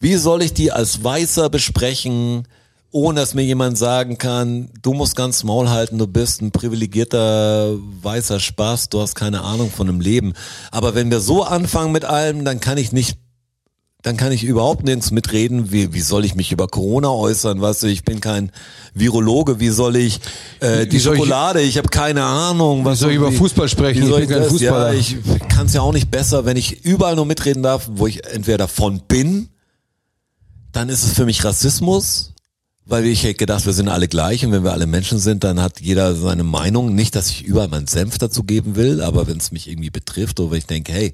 Wie soll ich die als Weißer besprechen, ohne dass mir jemand sagen kann, du musst ganz Maul halten, du bist ein privilegierter weißer Spaß, du hast keine Ahnung von dem Leben. Aber wenn wir so anfangen mit allem, dann kann ich nicht dann kann ich überhaupt nirgends mitreden. Wie, wie soll ich mich über Corona äußern? Weißt du, ich bin kein Virologe. Wie soll ich äh, die soll ich- Schokolade? Ich, habe keine Ahnung. Was Wie soll ich über Fußball sprechen? Ich ich bin kein das? Ja, ich kann es ja auch nicht besser, wenn ich überall nur mitreden darf, wo ich entweder davon bin, dann ist es für mich Rassismus. Weil ich hätte gedacht, wir sind alle gleich und wenn wir alle Menschen sind, dann hat jeder seine Meinung. Nicht, dass ich überall meinen Senf dazu geben will, aber wenn es mich irgendwie betrifft oder wenn ich denke, hey,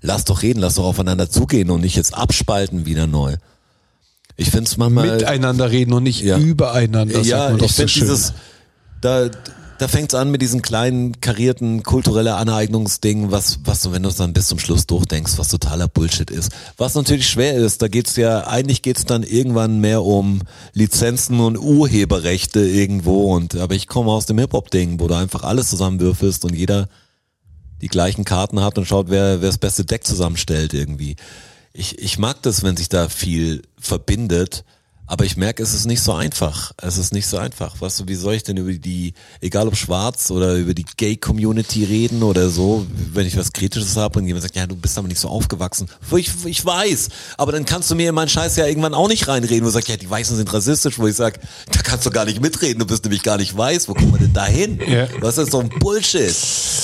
lass doch reden, lass doch aufeinander zugehen und nicht jetzt abspalten wieder neu. Ich finde es manchmal. Miteinander reden und nicht Ja. übereinander. ja, ich so finde schön. dieses, da, da fängt's an mit diesen kleinen karierten kulturelle Aneignungsdingen, was, was du, wenn du es dann bis zum Schluss durchdenkst, was totaler Bullshit ist. Was natürlich schwer ist, da geht's ja, eigentlich geht's dann irgendwann mehr um Lizenzen und Urheberrechte irgendwo und, aber ich komme aus dem Hip-Hop-Ding, wo du einfach alles zusammenwürfelst und jeder die gleichen Karten hat und schaut, wer, wer das beste Deck zusammenstellt irgendwie. Ich, ich mag das, wenn sich da viel verbindet, aber ich merke, es ist nicht so einfach. Es ist nicht so einfach. Weißt du, wie soll ich denn über die, egal ob schwarz oder über die Gay-Community reden oder so, wenn ich was Kritisches habe und jemand sagt, ja, du bist aber nicht so aufgewachsen. Ich, ich weiß, aber dann kannst du mir in meinen Scheiß ja irgendwann auch nicht reinreden, wo du sagst, ja, die Weißen sind rassistisch, wo ich sag, da kannst du gar nicht mitreden, du bist nämlich gar nicht weiß, wo kommen wir denn da hin? Ja. Das ist so ein Bullshit.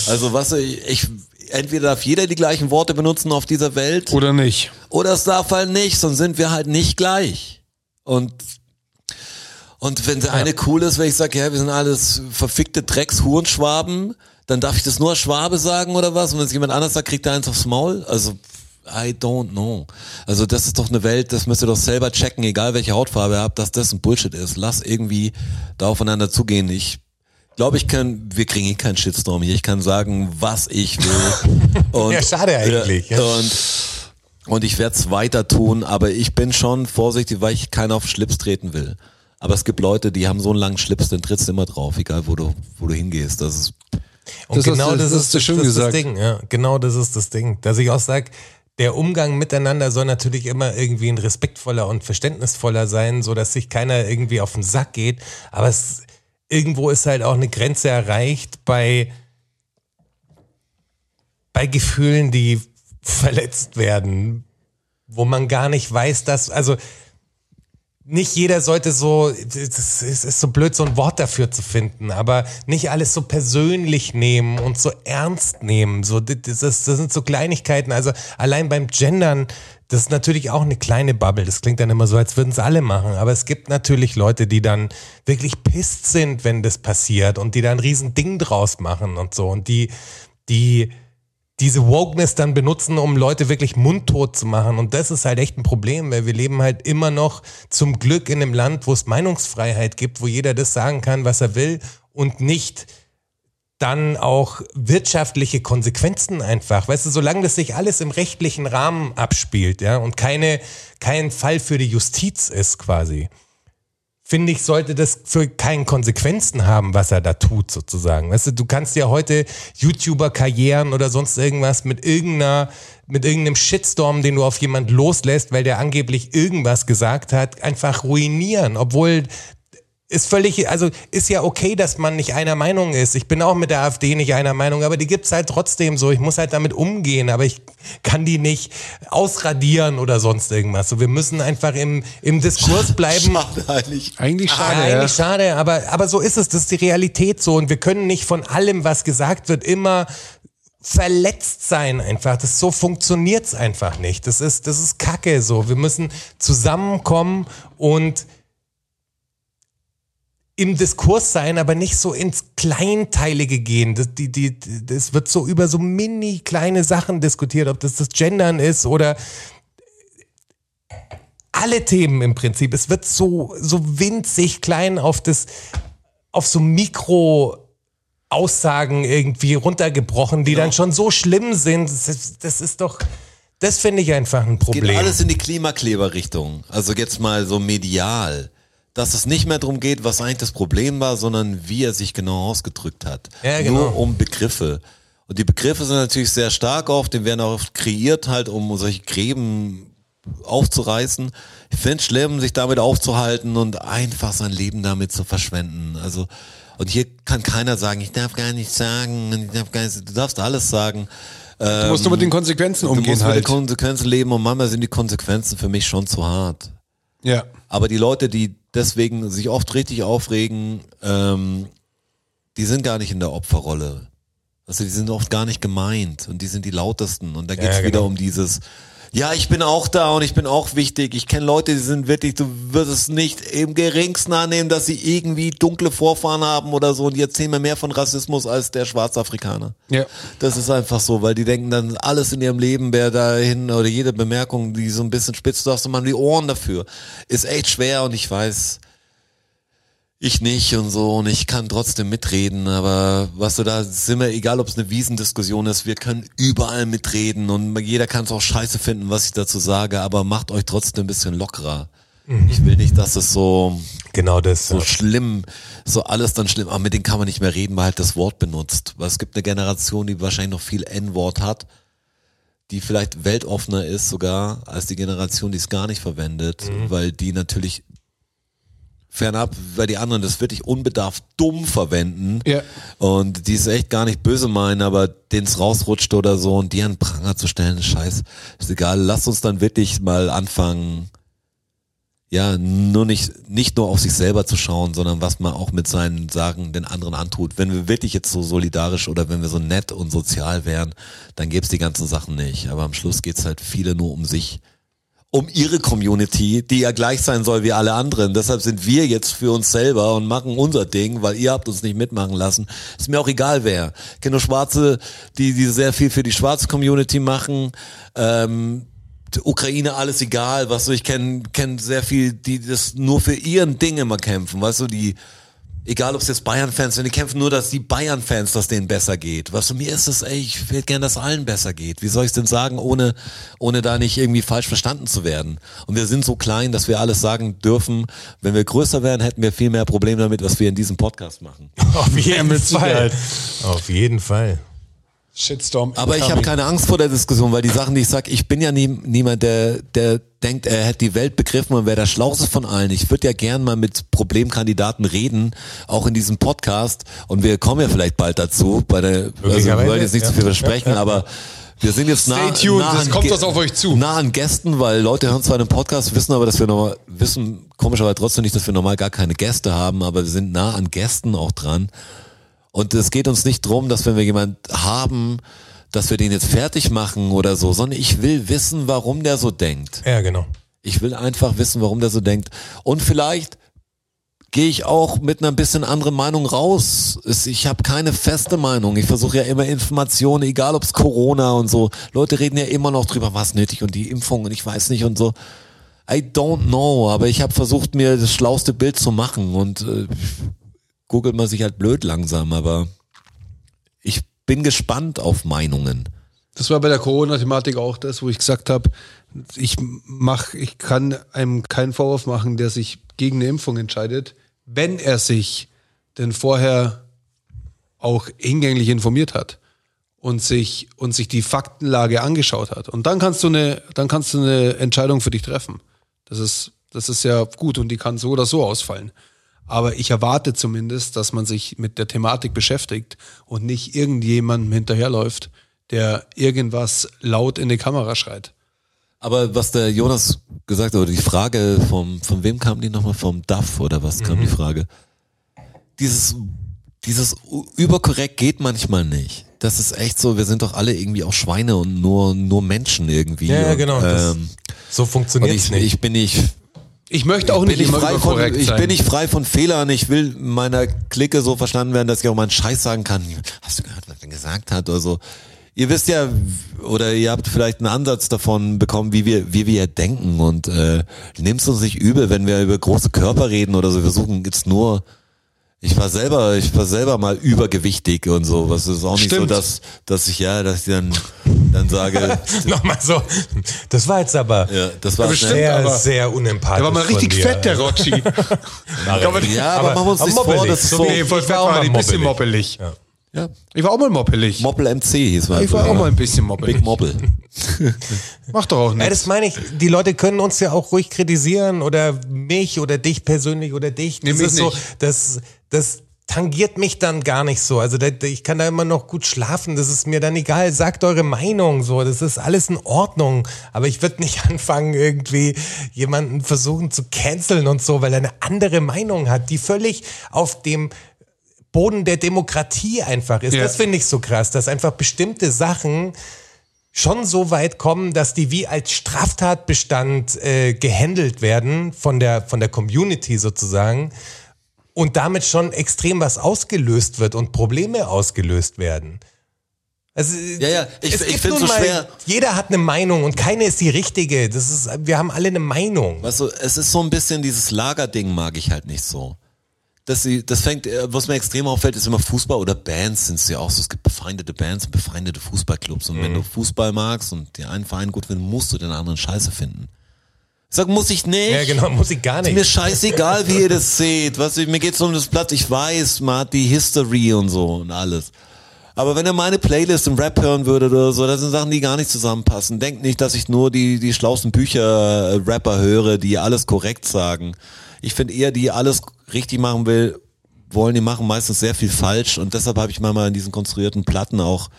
Also was ich, ich entweder darf jeder die gleichen Worte benutzen auf dieser Welt Oder nicht. oder es darf halt nicht, sonst sind wir halt nicht gleich. Und und wenn der eine cool ist, wenn ich sage, ja, wir sind alles verfickte Drecks-Hurenschwaben, dann darf ich das nur als Schwabe sagen oder was? Und wenn es jemand anders sagt, kriegt er eins aufs Maul? Also, I don't know. Also das ist doch eine Welt, das müsst ihr doch selber checken, egal welche Hautfarbe ihr habt, dass das ein Bullshit ist. Lass irgendwie da aufeinander zugehen. Ich glaube, ich kann, wir kriegen eh keinen Shitstorm hier. Ich kann sagen, was ich will. *laughs* Und, Ja, schade eigentlich, ja. Und, und ich werde es weiter tun, aber ich bin schon vorsichtig, weil ich keinen auf Schlips treten will. Aber es gibt Leute, die haben so einen langen Schlips, den trittst du immer drauf, egal wo du, wo du hingehst. Das ist, Und Das genau du- das, das ist du schön das, ist das gesagt. Ding. Ja, genau das ist das Ding. Dass ich auch sage, der Umgang miteinander soll natürlich immer irgendwie ein respektvoller und verständnisvoller sein, so dass sich keiner irgendwie auf den Sack geht. Aber es, irgendwo ist halt auch eine Grenze erreicht bei, bei Gefühlen, die verletzt werden, wo man gar nicht weiß, dass, also, nicht jeder sollte so, es ist, so blöd, so ein Wort dafür zu finden, aber nicht alles so persönlich nehmen und so ernst nehmen. So, das, das sind so Kleinigkeiten. Also allein beim Gendern, das ist natürlich auch eine kleine Bubble. Das klingt dann immer so, als würden es alle machen. Aber es gibt natürlich Leute, die dann wirklich pisst sind, wenn das passiert und die da ein riesen Ding draus machen und so. Und die, die, diese Wokeness dann benutzen, um Leute wirklich mundtot zu machen. Und das ist halt echt ein Problem, weil wir leben halt immer noch zum Glück in einem Land, wo es Meinungsfreiheit gibt, wo jeder das sagen kann, was er will und nicht dann auch wirtschaftliche Konsequenzen einfach. Weißt du, solange das sich alles im rechtlichen Rahmen abspielt, ja, und keine, kein Fall für die Justiz ist quasi, finde ich, sollte das für keinen Konsequenzen haben, was er da tut, sozusagen. Weißt du, du kannst ja heute YouTuber-Karrieren oder sonst irgendwas mit irgendeiner, mit irgendeinem Shitstorm, den du auf jemand loslässt, weil der angeblich irgendwas gesagt hat, einfach ruinieren, obwohl ist völlig, also ist ja okay, dass man nicht einer Meinung ist. Ich bin auch mit der AfD nicht einer Meinung, aber die gibt's halt trotzdem so. Ich muss halt damit umgehen, aber ich kann die nicht ausradieren oder sonst irgendwas. So, wir müssen einfach im, im Diskurs bleiben. schade eigentlich. Eigentlich Ah, schade, ja. eigentlich schade, aber, aber so ist es. Das ist die Realität so. Und wir können nicht von allem, was gesagt wird, immer verletzt sein einfach. Das so funktioniert's einfach nicht. Das ist, das ist Kacke so. Wir müssen zusammenkommen und im Diskurs sein, aber nicht so ins Kleinteilige gehen. Das, die, die, das wird so über so mini kleine Sachen diskutiert, ob das das Gendern ist oder alle Themen im Prinzip. Es wird so, so winzig klein auf das, auf so Mikro Aussagen irgendwie runtergebrochen, die dann schon so schlimm sind. Das ist, das ist doch, das finde ich einfach ein Geht Problem. alles in die Klimakleber-Richtung. Also jetzt mal so medial. Dass es nicht mehr darum geht, was eigentlich das Problem war, sondern wie er sich genau ausgedrückt hat. Ja, genau. Nur um Begriffe. Und die Begriffe sind natürlich sehr stark oft, die werden auch oft kreiert halt, um solche Gräben aufzureißen. Ich finde es schlimm, sich damit aufzuhalten und einfach sein Leben damit zu verschwenden. Also, und hier kann keiner sagen, ich darf gar nicht sagen, ich darf gar nicht, du darfst alles sagen. Du musst nur mit den Konsequenzen Du umgehen musst mit halt. den Konsequenzen leben und manchmal sind die Konsequenzen für mich schon zu hart. Ja. Aber die Leute, die deswegen sich oft richtig aufregen, ähm, die sind gar nicht in der Opferrolle. Also die sind oft gar nicht gemeint und die sind die lautesten. Und da geht's Ja, wieder genau. um dieses, ja, ich bin auch da und ich bin auch wichtig. Ich kenne Leute, die sind wirklich, du wirst es nicht im geringsten annehmen, dass sie irgendwie dunkle Vorfahren haben oder so und die erzählen mir mehr von Rassismus als der Schwarzafrikaner. Ja. Das ist einfach so, weil die denken dann, alles in ihrem Leben wäre dahin oder jede Bemerkung, die so ein bisschen spitzt, du hast immer die Ohren dafür. Ist echt schwer und ich weiß, ich nicht und so und ich kann trotzdem mitreden, aber was du da sind wir, egal ob es eine Wiesendiskussion ist, wir können überall mitreden und jeder kann es auch scheiße finden, was ich dazu sage, aber macht euch trotzdem ein bisschen lockerer. Ich will nicht, dass es so, Genau das. so ja. schlimm, so alles dann schlimm, aber mit denen kann man nicht mehr reden, weil halt das Wort benutzt. Weil es gibt eine Generation, die wahrscheinlich noch viel N-Wort hat, die vielleicht weltoffener ist sogar, als die Generation, die es gar nicht verwendet, weil die natürlich fernab, weil die anderen das wirklich unbedarft dumm verwenden Ja. und die es echt gar nicht böse meinen, aber denen es rausrutscht oder so und die an Pranger zu stellen, scheiß, ist egal, lasst uns dann wirklich mal anfangen, ja, nur nicht, nicht nur auf sich selber zu schauen, sondern was man auch mit seinen Sagen den anderen antut. Wenn wir wirklich jetzt so solidarisch oder wenn wir so nett und sozial wären, dann gäbe es die ganzen Sachen nicht. Aber am Schluss geht's halt viele nur um sich, um ihre Community, die ja gleich sein soll wie alle anderen. Deshalb sind wir jetzt für uns selber und machen unser Ding, weil ihr habt uns nicht mitmachen lassen. Ist mir auch egal wer. Ich kenne nur Schwarze, die, die sehr viel für die schwarze Community machen. Ähm, Ukraine alles egal, was weißt du, ich kenne kenn sehr viel, die das nur für ihren Ding immer kämpfen, weißt du, die egal ob es jetzt Bayern-Fans sind, die kämpfen nur, dass die Bayern-Fans, dass denen besser geht. Weißt du, mir ist es, ey, ich will gern, dass allen besser geht. Wie soll ich es denn sagen, ohne, ohne da nicht irgendwie falsch verstanden zu werden? Und wir sind so klein, dass wir alles sagen dürfen. Wenn wir größer wären, hätten wir viel mehr Probleme damit, was wir in diesem Podcast machen. Auf jeden Fall. Auf jeden Fall. Shitstorm. Aber ich habe keine Angst vor der Diskussion, weil die Sachen, die ich sag, ich bin ja nie, niemand, der, der denkt, er hätte die Welt begriffen und wäre der Schlauste von allen. Ich würde ja gern mal mit Problemkandidaten reden, auch in diesem Podcast. Und wir kommen ja vielleicht bald dazu. Bei der, also wir wollen jetzt nicht ja. zu viel versprechen, aber wir sind jetzt nah, Stay tuned, nah an kommt was auf euch zu. Nah an Gästen, weil Leute hören zwar den Podcast, wissen aber, dass wir normal, wissen komischerweise trotzdem nicht, dass wir normal gar keine Gäste haben, aber wir sind nah an Gästen auch dran. Und es geht uns nicht drum, dass wenn wir jemand haben, dass wir den jetzt fertig machen oder so, sondern ich will wissen, warum der so denkt. Ja, genau. Ich will einfach wissen, warum der so denkt. Und vielleicht gehe ich auch mit einer bisschen anderen Meinung raus. Ich habe keine feste Meinung. Ich versuche ja immer Informationen, egal ob es Corona und so. Leute reden ja immer noch drüber, was nötig und die Impfung und ich weiß nicht und so. I don't know, aber ich habe versucht, mir das schlauste Bild zu machen und äh, googelt man sich halt blöd langsam, aber ich bin gespannt auf Meinungen. Das war bei der Corona-Thematik auch das, wo ich gesagt habe, ich mach, ich kann einem keinen Vorwurf machen, der sich gegen eine Impfung entscheidet, wenn er sich denn vorher auch hingänglich informiert hat und sich und sich die Faktenlage angeschaut hat. Und dann kannst du eine, dann kannst du eine Entscheidung für dich treffen. Das ist, das ist ja gut und die kann so oder so ausfallen. Aber ich erwarte zumindest, dass man sich mit der Thematik beschäftigt und nicht irgendjemandem hinterherläuft, der irgendwas laut in die Kamera schreit. Aber was der Jonas gesagt hat, oder die Frage vom, von wem kam die nochmal? Vom DAF oder was kam die Frage? Dieses, dieses überkorrekt geht manchmal nicht. Das ist echt so, wir sind doch alle irgendwie auch Schweine und nur, nur Menschen irgendwie. Ja, ja, und, genau. Das- Ähm, So und funktioniert es ich, nicht. ich bin nicht, Ich möchte auch bin nicht ich immer frei von, ich sein. bin nicht frei von Fehlern. Ich will meiner Clique so verstanden werden, dass ich auch mal einen Scheiß sagen kann. Hast du gehört, was er gesagt hat oder so? Ihr wisst ja, oder ihr habt vielleicht einen Ansatz davon bekommen, wie wir, wie wir denken und äh, nehmt uns nicht übel, wenn wir über große Körper reden oder so. Wir suchen jetzt nur. Ich war selber, ich war selber mal übergewichtig und so. Was ist auch nicht so, Stimmt. dass, dass ich ja, dass ich dann, dann sage, *laughs* Nochmal so. Das war jetzt aber ja, das war bestimmt, sehr, aber- sehr unempathisch. Der war mal richtig fett, der Rotschi. *laughs* Ja, aber, machen wir uns aber nicht vor, das ist So so. nee, voll Ich fett war auch war mal die, bisschen mobbelig. moppelig. Ja. Ja. Ich war auch mal moppelig. Moppel MC hieß man. ich war auch mal ein bisschen moppelig. Big Moppel. *laughs* Macht doch auch Ja, nichts. das meine ich. Die Leute können uns ja auch ruhig kritisieren oder mich oder dich persönlich oder dich. Das Nee, ist so, nicht. das, das tangiert mich dann gar nicht so. Also da- ich kann da immer noch gut schlafen. Das ist mir dann egal. Sagt eure Meinung so. Das ist alles in Ordnung. Aber ich würde nicht *laughs* anfangen, irgendwie jemanden versuchen zu canceln und so, weil er eine andere Meinung hat, die völlig auf dem Boden der Demokratie einfach ist. Ja. Das finde ich so krass, dass einfach bestimmte Sachen schon so weit kommen, dass die wie als Straftatbestand äh, gehandelt werden von der, von der Community sozusagen und damit schon extrem was ausgelöst wird und Probleme ausgelöst werden. Also, Ja, ja, ich- es ich gibt find's nun so mal- schwer. Jeder hat eine Meinung und keine ist die richtige. Das ist, wir haben alle eine Meinung. Weißt du, es ist so ein bisschen dieses Lagerding mag ich halt nicht so. Das, sie, das fängt, äh, was mir extrem auffällt, ist immer Fußball oder Bands sind es ja auch so. Es gibt befeindete Bands und befeindete Fußballclubs. Und wenn du Fußball magst und den einen Verein gut findest, musst du den anderen scheiße finden. Ich sag, muss ich nicht. Ja, genau, muss ich gar Ist nicht. mir scheißegal, wie ihr das seht. Was, mir geht's um das Platz. Ich weiß, man hat die History und so und alles. Aber wenn ihr meine Playlist im Rap hören würdet oder so, das sind Sachen, die gar nicht zusammenpassen. Denkt nicht, dass ich nur die, die schlausten Bücher-Rapper höre, die alles korrekt sagen. Ich finde eher, die alles richtig machen will, wollen, die machen meistens sehr viel falsch und deshalb habe ich manchmal in diesen konstruierten Platten auch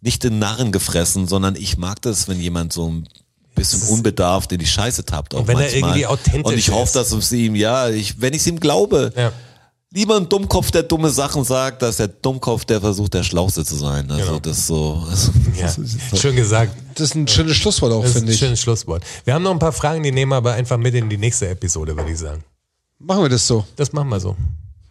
nicht den Narren gefressen, sondern ich mag das, wenn jemand so ein bisschen unbedarft in die Scheiße tappt. Auch Und wenn er manchmal. irgendwie authentisch Und ich hoffe, dass es ihm, ja, ich, wenn ich es ihm glaube, Ja. lieber ein Dummkopf, der dumme Sachen sagt, als der Dummkopf, der versucht, der Schlauste zu sein. Also das ist so. Also, Ja, *laughs* schön gesagt. Das ist ein schönes Schlusswort auch, Das ist finde ein ich. schönes Schlusswort. Wir haben noch ein paar Fragen, die nehmen wir aber einfach mit in die nächste Episode, würde ich sagen. Machen wir das so. Das machen wir so.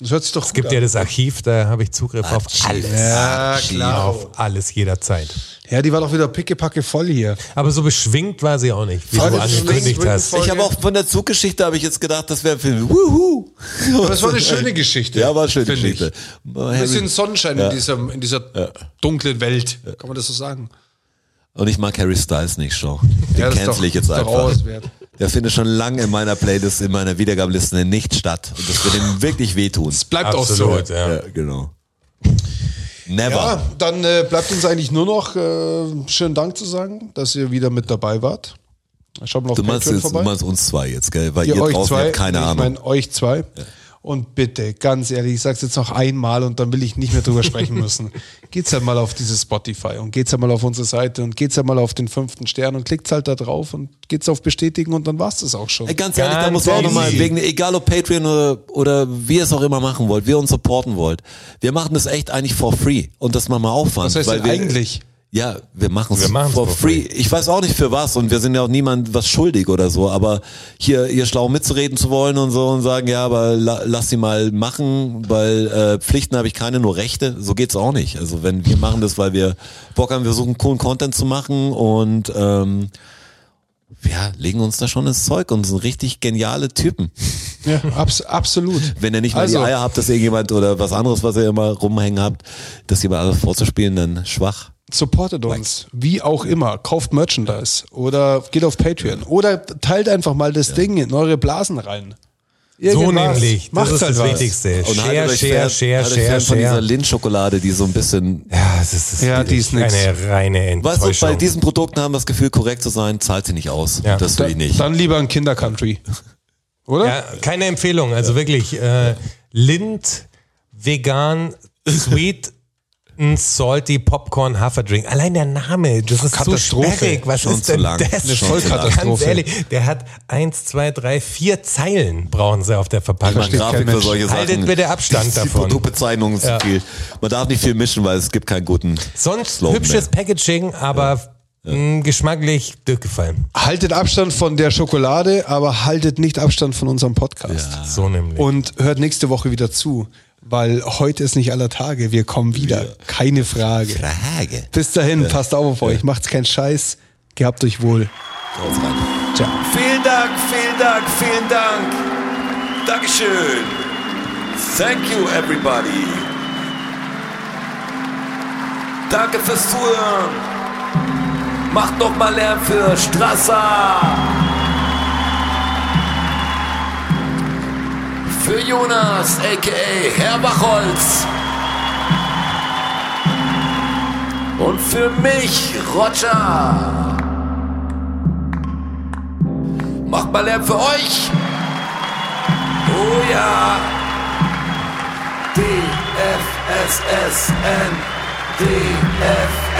Das hört sich doch Es gibt ja das Archiv, da habe ich Zugriff auf alles. Ja, klar. Auf alles jederzeit. Ja, die war doch wieder pickepacke voll hier. Aber so beschwingt war sie auch nicht, wie Voll du angekündigt hast. ich habe auch von der Zuggeschichte habe ich jetzt gedacht, das wäre Film. Wuhu. Aber das war eine schöne Geschichte. Ja, war eine schöne finde ich. Geschichte. Ein bisschen Sonnenschein in dieser, in dieser dunklen Welt. Kann man das so sagen? Und ich mag Harry Styles nicht, Show. Den Ja, cancel ich jetzt einfach. wert. Der findet schon lange in meiner Playlist, in meiner Wiedergabeliste nicht statt. Und das wird ihm *laughs* wirklich wehtun. Es bleibt Absolut, auch so. ja. Ja, genau. Never. Ja, dann äh, bleibt uns eigentlich nur noch äh, schönen Dank zu sagen, dass ihr wieder mit dabei wart. Schaut mal auf Du meinst, jetzt, du meinst uns zwei jetzt, gell? Weil ihr, ihr euch draußen zwei, habt keine nee, ich Ahnung. meine euch zwei. Und bitte, ganz ehrlich, ich sag's jetzt noch einmal und dann will ich nicht mehr drüber sprechen *laughs* müssen. Geht's halt mal auf dieses Spotify und geht's halt mal auf unsere Seite und geht's halt mal auf den fünften Stern und klickt's halt da drauf und geht's auf Bestätigen und dann war's das auch schon. Ey, ganz ehrlich, da muss man auch nochmal, wegen, egal ob Patreon oder, oder wie ihr es auch immer machen wollt, wie ihr uns supporten wollt. Wir machen das echt eigentlich for free. Und das machen wir Aufwand. Was heißt weil denn wir, eigentlich? Ja, wir machen es for for free. Ich weiß auch nicht für was und wir sind ja auch niemand was schuldig oder so, aber hier, hier schlau mitzureden zu wollen und so und sagen, ja, aber la, lass sie mal machen, weil äh, Pflichten habe ich keine, nur Rechte. So geht's auch nicht. Also wenn wir machen das, weil wir Bock haben, wir versuchen coolen Content zu machen und ähm, ja, legen uns da schon ins Zeug und sind richtig geniale Typen. Ja, abs absolut. Wenn ihr nicht mal Also- die Eier habt, dass irgendjemand oder was anderes, was ihr immer rumhängen habt, dass jemand alles vorzuspielen, dann schwach. Supportet uns, wie auch immer. Kauft Merchandise oder geht auf Patreon oder teilt einfach mal das Ding in eure Blasen rein. So Irgendwas. nämlich. Das Macht ist halt das was. Wichtigste. Und Share, euch share, share, share, fern von dieser share. Lindschokolade, die so ein bisschen Ja, das ist, Ja, die ist nix. eine reine Weißt du, Enttäuschung. bei diesen Produkten haben wir das Gefühl, korrekt zu sein, zahlt sie nicht aus. Ja. Das will ich nicht. Dann lieber ein Kinder-Country. *laughs* Oder? Ja, keine Empfehlung. Also wirklich, äh, Lind, vegan, *laughs* sweet, ein salty Popcorn Haferdrink. Allein der Name, das ist so sperrig. Was Schon ist zu denn lang. das? Eine Schon Vollkatastrophe. zu lang. Ganz ehrlich, der hat eins, zwei, drei, vier Zeilen brauchen sie auf der Ich Verpackung. versteht Grafik für solche Sachen. Haltet bitte Abstand die davon. Produktbezeichnung ist zu viel. Man darf nicht viel mischen, weil es gibt keinen guten Sonst Slogan hübsches mehr. Packaging, aber mh, geschmacklich durchgefallen. Haltet Abstand von der Schokolade, aber haltet nicht Abstand von unserem Podcast. So nämlich. Und hört nächste Woche wieder zu, weil heute ist nicht aller Tage. Wir kommen wieder. Keine Frage. Frage. Bis dahin, passt auf auf euch. Macht's keinen Scheiß. Gehabt euch wohl. Ciao. Vielen Dank, vielen Dank, vielen Dank. Dankeschön. Thank you, everybody. Danke fürs Zuhören. Macht noch mal Lärm für Strasser. Für Jonas, a.k.a. Herr Bachholz. Und für mich, Roger. Macht mal Lärm für euch. Oh ja. DFSSN. DFSSN.